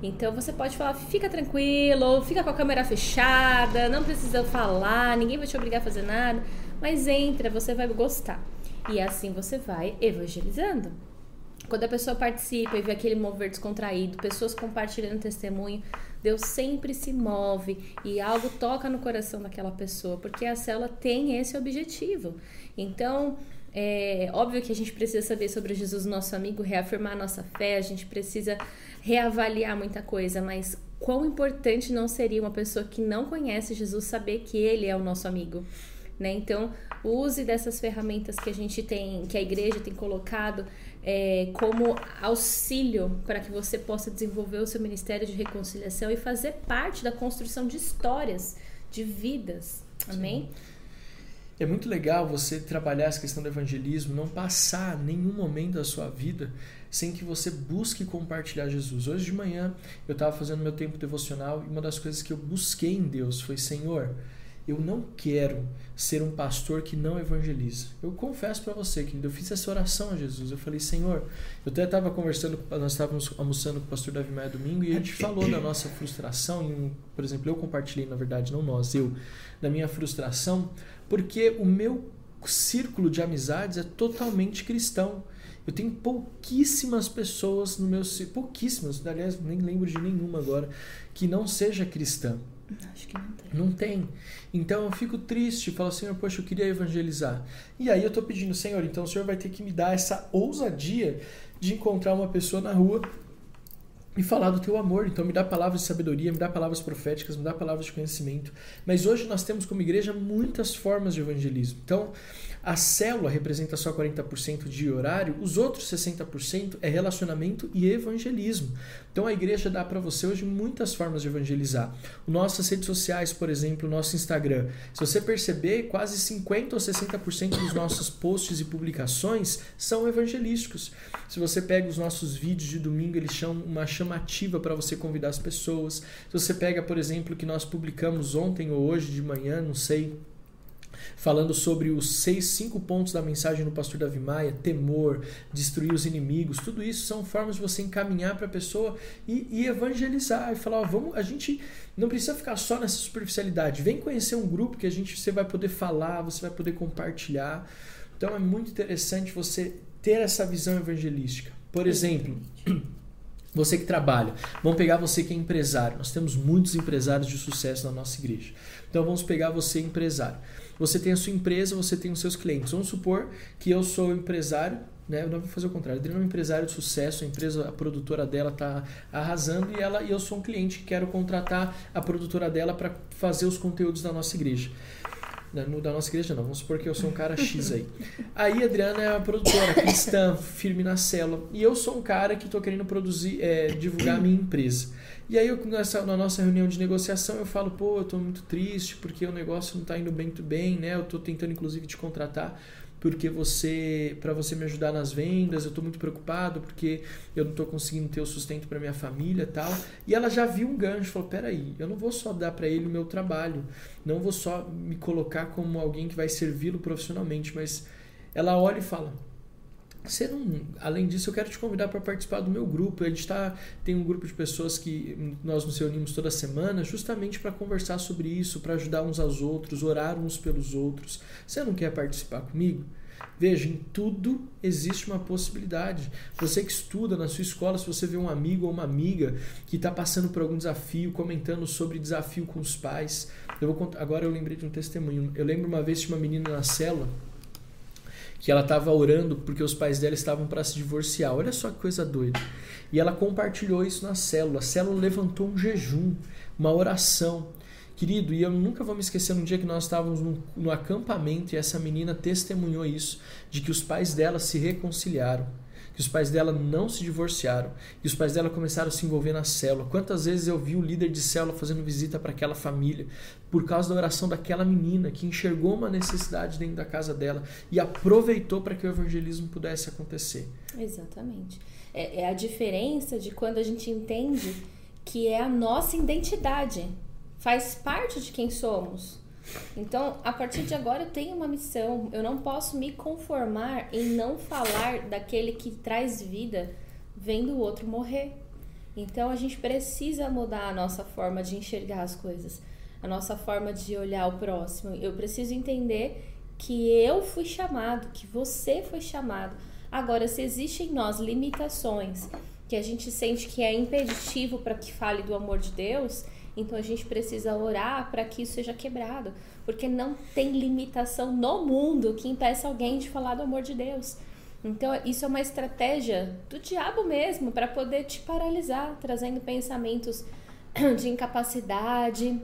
Então você pode falar, fica tranquilo, fica com a câmera fechada, não precisa falar, ninguém vai te obrigar a fazer nada, mas entra, você vai gostar. E assim você vai evangelizando. Quando a pessoa participa e vê aquele mover descontraído, pessoas compartilhando testemunho, Deus sempre se move e algo toca no coração daquela pessoa, porque a célula tem esse objetivo. Então, é óbvio que a gente precisa saber sobre Jesus, nosso amigo, reafirmar a nossa fé, a gente precisa reavaliar muita coisa, mas quão importante não seria uma pessoa que não conhece Jesus saber que ele é o nosso amigo? Né? Então, use dessas ferramentas que a gente tem, que a igreja tem colocado é, como auxílio para que você possa desenvolver o seu ministério de reconciliação e fazer parte da construção de histórias, de vidas. Amém? Sim. É muito legal você trabalhar essa questão do evangelismo, não passar nenhum momento da sua vida sem que você busque compartilhar Jesus. Hoje de manhã eu estava fazendo meu tempo devocional e uma das coisas que eu busquei em Deus foi: Senhor, eu não quero ser um pastor que não evangeliza. Eu confesso para você que eu fiz essa oração a Jesus. Eu falei, Senhor, eu até estava conversando, nós estávamos almoçando com o pastor Davi Maia domingo e a gente falou da nossa frustração. Em, por exemplo, eu compartilhei, na verdade, não nós, eu, da minha frustração, porque o meu círculo de amizades é totalmente cristão. Eu tenho pouquíssimas pessoas no meu pouquíssimas, aliás, nem lembro de nenhuma agora, que não seja cristã. Acho que não tem. Não tem. Então eu fico triste, falo, Senhor, poxa, eu queria evangelizar. E aí eu estou pedindo, Senhor, então o Senhor vai ter que me dar essa ousadia de encontrar uma pessoa na rua e falar do teu amor. Então me dá palavras de sabedoria, me dá palavras proféticas, me dá palavras de conhecimento. Mas hoje nós temos como igreja muitas formas de evangelismo. Então, a célula representa só 40% de horário, os outros 60% é relacionamento e evangelismo. Então a igreja dá para você hoje muitas formas de evangelizar. Nossas redes sociais, por exemplo, o nosso Instagram. Se você perceber, quase 50 ou 60% dos nossos posts e publicações são evangelísticos. Se você pega os nossos vídeos de domingo, eles são uma chamativa para você convidar as pessoas. Se você pega, por exemplo, que nós publicamos ontem ou hoje de manhã, não sei, falando sobre os seis, cinco pontos da mensagem do pastor Davi Maia, temor, destruir os inimigos, tudo isso são formas de você encaminhar para a pessoa e, e, evangelizar e falar, ó, vamos, a gente não precisa ficar só nessa superficialidade, vem conhecer um grupo que a gente você vai poder falar, você vai poder compartilhar. Então é muito interessante você ter essa visão evangelística. Por exemplo, Você que trabalha, vamos pegar você que é empresário. Nós temos muitos empresários de sucesso na nossa igreja. Então vamos pegar você empresário. Você tem a sua empresa, você tem os seus clientes. Vamos supor que eu sou empresário, né? Eu não vou fazer o contrário. Adriana é um empresário de sucesso, a empresa, a produtora dela está arrasando e ela e eu sou um cliente que quero contratar a produtora dela para fazer os conteúdos da nossa igreja. No, da nossa igreja não, vamos supor que eu sou um cara X aí. Aí a Adriana é uma produtora cristã, firme na célula. E eu sou um cara que estou querendo produzir, é, divulgar a minha empresa. E aí eu, nessa, na nossa reunião de negociação eu falo, pô, eu estou muito triste porque o negócio não está indo bem, muito bem, né? Eu estou tentando inclusive te contratar porque você para você me ajudar nas vendas, eu estou muito preocupado porque eu não estou conseguindo ter o sustento para minha família, tal. E ela já viu um gancho, falou: "Peraí, eu não vou só dar para ele o meu trabalho, não vou só me colocar como alguém que vai servi-lo profissionalmente, mas ela olha e fala: você não, além disso, eu quero te convidar para participar do meu grupo. A gente tá, tem um grupo de pessoas que nós nos reunimos toda semana justamente para conversar sobre isso, para ajudar uns aos outros, orar uns pelos outros. Você não quer participar comigo? Veja, em tudo existe uma possibilidade. Você que estuda na sua escola, se você vê um amigo ou uma amiga que está passando por algum desafio, comentando sobre desafio com os pais. Eu vou agora eu lembrei de um testemunho. Eu lembro uma vez de uma menina na célula que ela estava orando porque os pais dela estavam para se divorciar. Olha só que coisa doida. E ela compartilhou isso na célula. A célula levantou um jejum, uma oração, Querido, e eu nunca vou me esquecer um dia que nós estávamos no, no acampamento e essa menina testemunhou isso, de que os pais dela se reconciliaram que os pais dela não se divorciaram e os pais dela começaram a se envolver na célula. Quantas vezes eu vi o líder de célula fazendo visita para aquela família por causa da oração daquela menina que enxergou uma necessidade dentro da casa dela e aproveitou para que o evangelismo pudesse acontecer. Exatamente. É, é a diferença de quando a gente entende que é a nossa identidade, faz parte de quem somos. Então, a partir de agora eu tenho uma missão. Eu não posso me conformar em não falar daquele que traz vida vendo o outro morrer. Então, a gente precisa mudar a nossa forma de enxergar as coisas, a nossa forma de olhar o próximo. Eu preciso entender que eu fui chamado, que você foi chamado. Agora, se existem em nós limitações que a gente sente que é impeditivo para que fale do amor de Deus, então a gente precisa orar para que isso seja quebrado, porque não tem limitação no mundo que impeça alguém de falar do amor de Deus. Então isso é uma estratégia do diabo mesmo para poder te paralisar, trazendo pensamentos de incapacidade,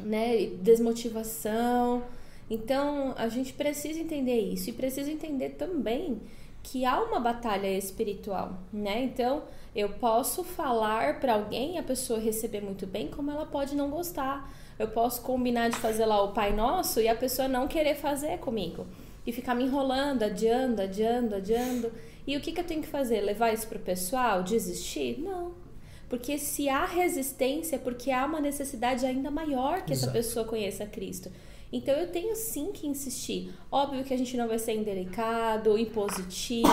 né, desmotivação. Então a gente precisa entender isso e precisa entender também que há uma batalha espiritual, né? Então, eu posso falar para alguém, a pessoa receber muito bem, como ela pode não gostar. Eu posso combinar de fazer lá o Pai Nosso e a pessoa não querer fazer comigo. E ficar me enrolando, adiando, adiando, adiando. E o que, que eu tenho que fazer? Levar isso pro pessoal? Desistir? Não. Porque se há resistência, é porque há uma necessidade ainda maior que Exato. essa pessoa conheça Cristo. Então eu tenho sim que insistir. Óbvio que a gente não vai ser indelicado, impositivo,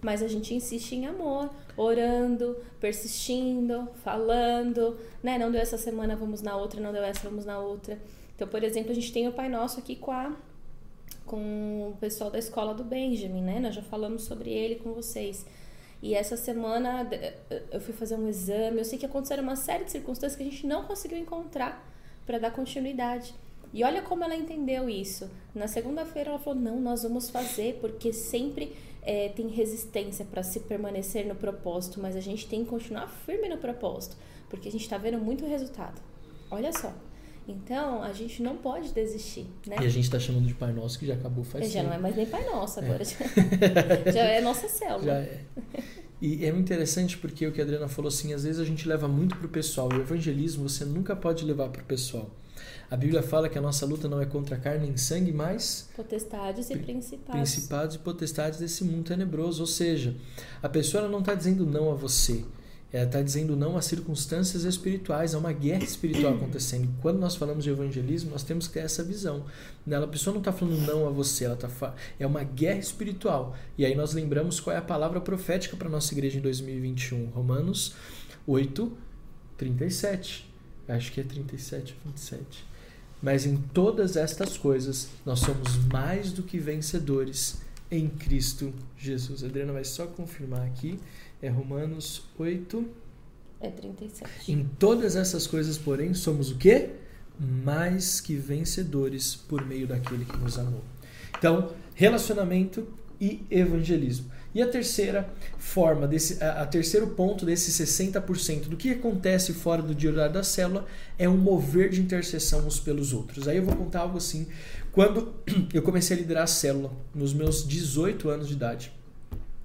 mas a gente insiste em amor, orando, persistindo, falando, né? Não deu essa semana, vamos na outra, não deu essa, vamos na outra. Então, por exemplo, a gente tem o Pai Nosso aqui com a com o pessoal da escola do Benjamin, né? Nós já falamos sobre ele com vocês. E essa semana eu fui fazer um exame, eu sei que aconteceram uma série de circunstâncias que a gente não conseguiu encontrar para dar continuidade. E olha como ela entendeu isso. Na segunda-feira ela falou: não, nós vamos fazer, porque sempre é, tem resistência para se permanecer no propósito, mas a gente tem que continuar firme no propósito, porque a gente está vendo muito resultado. Olha só. Então, a gente não pode desistir, né? E a gente está chamando de Pai Nosso, que já acabou faz tempo. Já não é mais nem Pai Nosso agora. É. Já, já é nossa célula. Já é. E é muito interessante porque o que a Adriana falou assim, às vezes a gente leva muito para o pessoal. O evangelismo você nunca pode levar para o pessoal. A Bíblia fala que a nossa luta não é contra carne nem sangue, mas potestades e principados. Principados e potestades desse mundo tenebroso. Ou seja, a pessoa não está dizendo não a você. Ela está dizendo não a circunstâncias espirituais, há uma guerra espiritual acontecendo. Quando nós falamos de evangelismo, nós temos que ter essa visão. A pessoa não está falando não a você, ela tá é uma guerra espiritual. E aí nós lembramos qual é a palavra profética para a nossa igreja em 2021. Romanos 8, 37. Acho que é 37 ou 27. Mas em todas estas coisas, nós somos mais do que vencedores em Cristo Jesus. A Adriana vai só confirmar aqui. É Romanos 8. É 37. Em todas essas coisas, porém, somos o quê? Mais que vencedores por meio daquele que nos amou. Então, relacionamento e evangelismo. E a terceira forma, desse, a, a terceiro ponto desse 60% do que acontece fora do dia da célula é um mover de intercessão uns pelos outros. Aí eu vou contar algo assim. Quando eu comecei a liderar a célula, nos meus 18 anos de idade,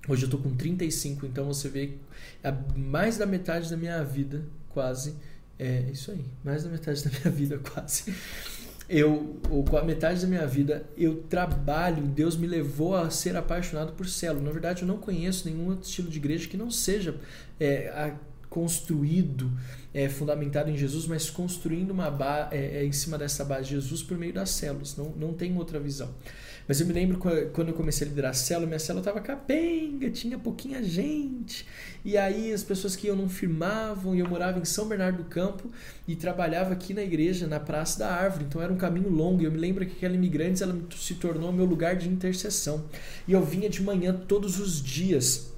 hoje eu estou com 35, então você vê mais da metade da minha vida, quase. É isso aí, mais da metade da minha vida, quase eu, com a metade da minha vida, eu trabalho, Deus me levou a ser apaixonado por célula. Na verdade, eu não conheço nenhum outro estilo de igreja que não seja é, a, construído, é, fundamentado em Jesus, mas construindo uma base é, é, em cima dessa base de Jesus por meio das células. Não, não tem outra visão. Mas eu me lembro quando eu comecei a liderar a célula, minha célula estava capenga, tinha pouquinha gente. E aí as pessoas que eu não firmavam, e eu morava em São Bernardo do Campo e trabalhava aqui na igreja, na Praça da Árvore. Então era um caminho longo. E eu me lembro que aquela imigrante ela se tornou meu lugar de intercessão. E eu vinha de manhã todos os dias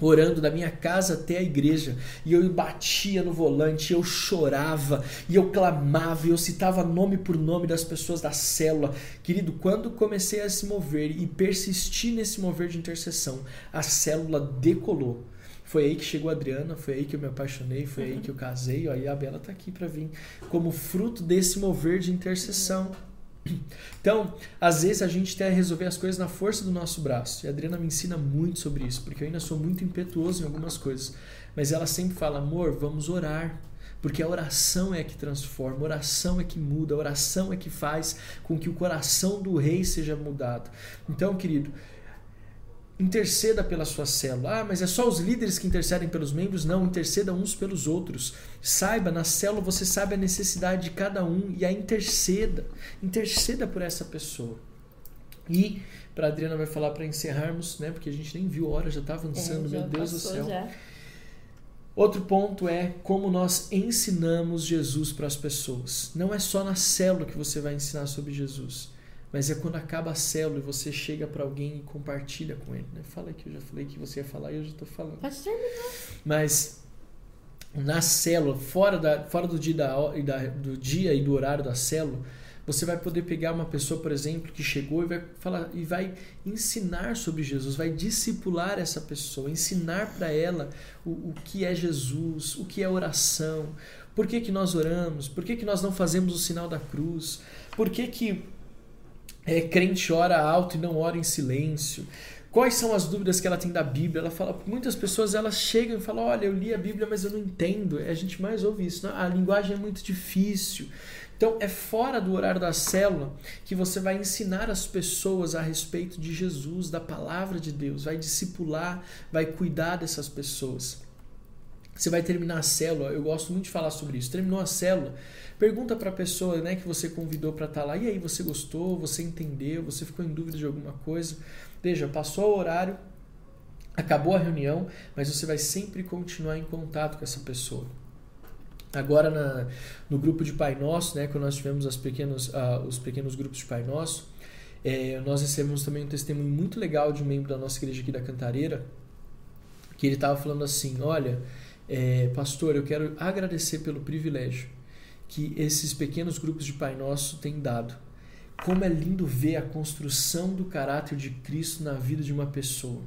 orando da minha casa até a igreja, e eu batia no volante, eu chorava, e eu clamava, e eu citava nome por nome das pessoas da célula. Querido, quando comecei a se mover e persistir nesse mover de intercessão, a célula decolou. Foi aí que chegou a Adriana, foi aí que eu me apaixonei, foi aí que eu casei. Ó, e a Bela está aqui para vir como fruto desse mover de intercessão. Então, às vezes a gente quer resolver as coisas na força do nosso braço. E a Adriana me ensina muito sobre isso, porque eu ainda sou muito impetuoso em algumas coisas. Mas ela sempre fala: amor, vamos orar. Porque a oração é que transforma, a oração é que muda, a oração é que faz com que o coração do rei seja mudado. Então, querido, interceda pela sua célula. Ah, mas é só os líderes que intercedem pelos membros? Não, interceda uns pelos outros. Saiba, na célula você sabe a necessidade de cada um e a interceda. Interceda por essa pessoa. E para a Adriana vai falar para encerrarmos, né? Porque a gente nem viu a hora, já está avançando, é, já meu Deus do céu. Já. Outro ponto é como nós ensinamos Jesus para as pessoas. Não é só na célula que você vai ensinar sobre Jesus, mas é quando acaba a célula e você chega para alguém e compartilha com ele. Né? Fala que eu já falei que você ia falar e eu já estou falando. Pode terminar. Mas na célula, fora, da, fora do, dia da, do dia e do horário da célula, você vai poder pegar uma pessoa, por exemplo, que chegou e vai falar e vai ensinar sobre Jesus, vai discipular essa pessoa, ensinar para ela o, o que é Jesus, o que é oração, por que, que nós oramos, por que, que nós não fazemos o sinal da cruz, por que, que é, crente ora alto e não ora em silêncio. Quais são as dúvidas que ela tem da Bíblia? Ela fala, muitas pessoas elas chegam e falam, olha, eu li a Bíblia, mas eu não entendo. A gente mais ouve isso. Né? A linguagem é muito difícil. Então, é fora do horário da célula que você vai ensinar as pessoas a respeito de Jesus, da palavra de Deus, vai discipular, vai cuidar dessas pessoas. Você vai terminar a célula, eu gosto muito de falar sobre isso. Terminou a célula, pergunta para a pessoa né, que você convidou para estar tá lá: e aí, você gostou? Você entendeu? Você ficou em dúvida de alguma coisa? Veja, passou o horário, acabou a reunião, mas você vai sempre continuar em contato com essa pessoa. Agora na, no grupo de Pai Nosso, né, quando nós tivemos pequenos, uh, os pequenos grupos de Pai Nosso, é, nós recebemos também um testemunho muito legal de um membro da nossa igreja aqui da Cantareira, que ele estava falando assim, olha, é, pastor, eu quero agradecer pelo privilégio que esses pequenos grupos de Pai Nosso têm dado. Como é lindo ver a construção do caráter de Cristo na vida de uma pessoa.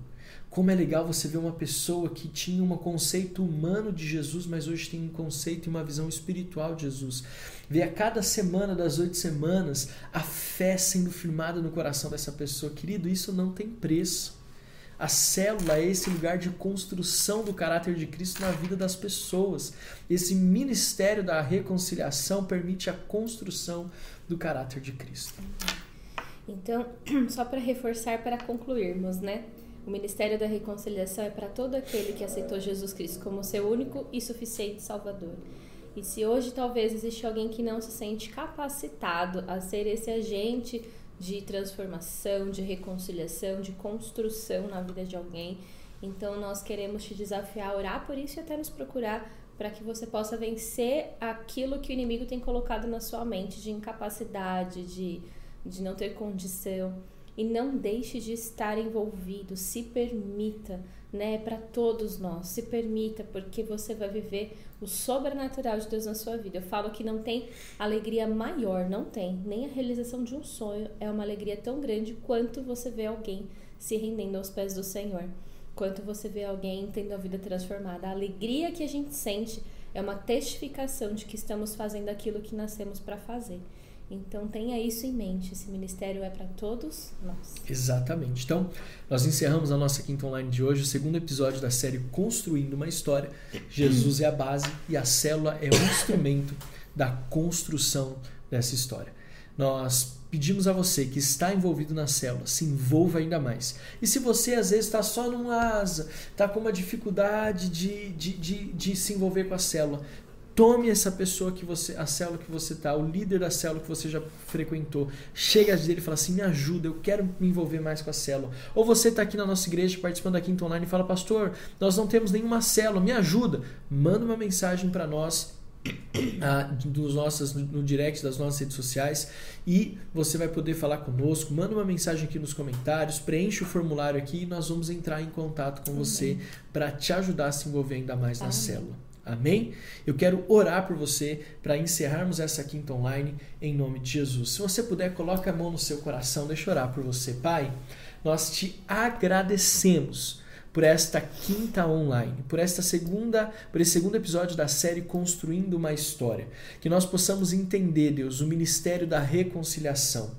Como é legal você ver uma pessoa que tinha um conceito humano de Jesus, mas hoje tem um conceito e uma visão espiritual de Jesus. Ver a cada semana das oito semanas a fé sendo firmada no coração dessa pessoa. Querido, isso não tem preço. A célula é esse lugar de construção do caráter de Cristo na vida das pessoas. Esse ministério da reconciliação permite a construção do caráter de Cristo. Então, só para reforçar, para concluirmos, né? O ministério da reconciliação é para todo aquele que aceitou Jesus Cristo como seu único e suficiente Salvador. E se hoje talvez existe alguém que não se sente capacitado a ser esse agente de transformação, de reconciliação, de construção na vida de alguém, então nós queremos te desafiar a orar por isso e até nos procurar para que você possa vencer aquilo que o inimigo tem colocado na sua mente de incapacidade, de, de não ter condição. E não deixe de estar envolvido, se permita, né, para todos nós, se permita, porque você vai viver o sobrenatural de Deus na sua vida. Eu falo que não tem alegria maior, não tem, nem a realização de um sonho é uma alegria tão grande quanto você vê alguém se rendendo aos pés do Senhor, quanto você vê alguém tendo a vida transformada. A alegria que a gente sente é uma testificação de que estamos fazendo aquilo que nascemos para fazer. Então tenha isso em mente, esse ministério é para todos nós. Exatamente. Então, nós encerramos a nossa quinta online de hoje, o segundo episódio da série Construindo uma História. Jesus é a base e a célula é o instrumento da construção dessa história. Nós pedimos a você que está envolvido na célula, se envolva ainda mais. E se você às vezes está só numa asa, está com uma dificuldade de, de, de, de se envolver com a célula, Tome essa pessoa que você, a célula que você está, o líder da célula que você já frequentou, chega dele e fala assim: me ajuda, eu quero me envolver mais com a célula. Ou você está aqui na nossa igreja participando da Quinta Online e fala: Pastor, nós não temos nenhuma célula, me ajuda. Manda uma mensagem para nós ah, dos nossos, no direct das nossas redes sociais e você vai poder falar conosco. Manda uma mensagem aqui nos comentários, preenche o formulário aqui e nós vamos entrar em contato com você para te ajudar a se envolver ainda mais Amém. na célula. Amém? Eu quero orar por você para encerrarmos essa quinta online em nome de Jesus. Se você puder, coloque a mão no seu coração, deixa eu orar por você. Pai, nós te agradecemos por esta quinta online, por esta segunda, por esse segundo episódio da série Construindo uma História. Que nós possamos entender, Deus, o ministério da reconciliação.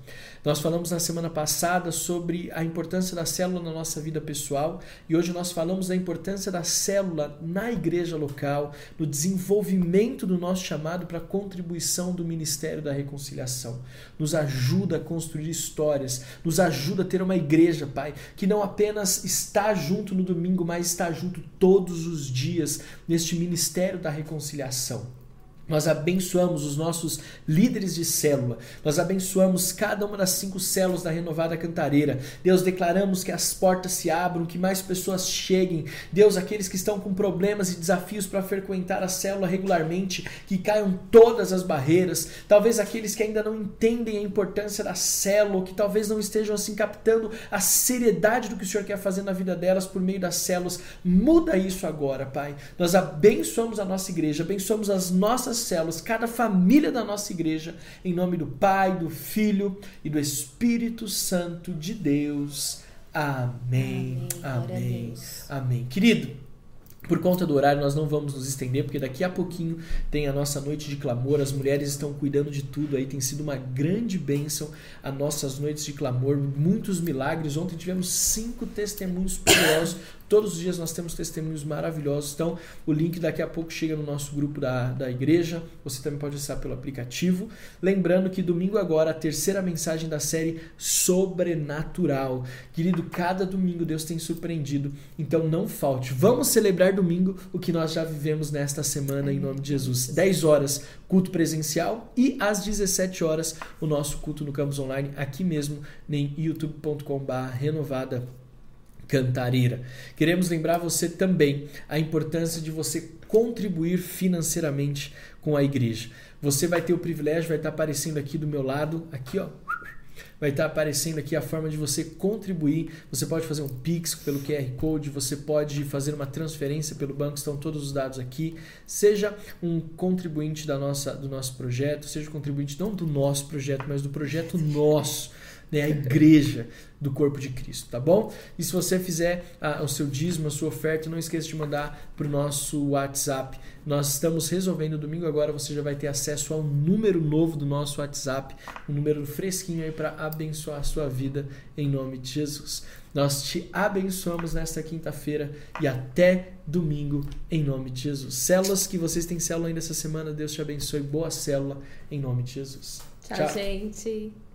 Nós falamos na semana passada sobre a importância da célula na nossa vida pessoal e hoje nós falamos da importância da célula na igreja local, no desenvolvimento do nosso chamado para a contribuição do ministério da reconciliação. Nos ajuda a construir histórias, nos ajuda a ter uma igreja, Pai, que não apenas está junto no domingo, mas está junto todos os dias neste ministério da reconciliação. Nós abençoamos os nossos líderes de célula. Nós abençoamos cada uma das cinco células da Renovada Cantareira. Deus, declaramos que as portas se abram, que mais pessoas cheguem. Deus, aqueles que estão com problemas e desafios para frequentar a célula regularmente, que caiam todas as barreiras. Talvez aqueles que ainda não entendem a importância da célula, que talvez não estejam assim captando a seriedade do que o Senhor quer fazer na vida delas por meio das células. Muda isso agora, Pai. Nós abençoamos a nossa igreja, abençoamos as nossas nossas células, cada família da nossa igreja, em nome do Pai, do Filho e do Espírito Santo de Deus. Amém. Amém. Amém. Amém. Querido, por conta do horário, nós não vamos nos estender, porque daqui a pouquinho tem a nossa noite de clamor. As mulheres estão cuidando de tudo aí, tem sido uma grande bênção as nossas noites de clamor, muitos milagres. Ontem tivemos cinco testemunhos poderosos Todos os dias nós temos testemunhos maravilhosos. Então, o link daqui a pouco chega no nosso grupo da, da igreja. Você também pode acessar pelo aplicativo. Lembrando que domingo agora, a terceira mensagem da série Sobrenatural. Querido, cada domingo Deus tem surpreendido. Então, não falte. Vamos celebrar domingo o que nós já vivemos nesta semana, em nome de Jesus. 10 horas, culto presencial. E às 17 horas, o nosso culto no campus online, aqui mesmo, em youtube.com.br renovada Cantareira. Queremos lembrar você também a importância de você contribuir financeiramente com a igreja. Você vai ter o privilégio, vai estar aparecendo aqui do meu lado, aqui ó, vai estar aparecendo aqui a forma de você contribuir. Você pode fazer um Pix pelo QR Code, você pode fazer uma transferência pelo banco, estão todos os dados aqui. Seja um contribuinte da nossa, do nosso projeto, seja um contribuinte não do nosso projeto, mas do projeto nosso né, a igreja do corpo de Cristo, tá bom? E se você fizer a, o seu dízimo, a sua oferta, não esqueça de mandar para o nosso WhatsApp. Nós estamos resolvendo domingo agora, você já vai ter acesso a um número novo do nosso WhatsApp, um número fresquinho aí para abençoar a sua vida em nome de Jesus. Nós te abençoamos nesta quinta-feira e até domingo em nome de Jesus. Células que vocês têm célula ainda essa semana, Deus te abençoe. Boa célula em nome de Jesus. Tchau. Tchau. gente.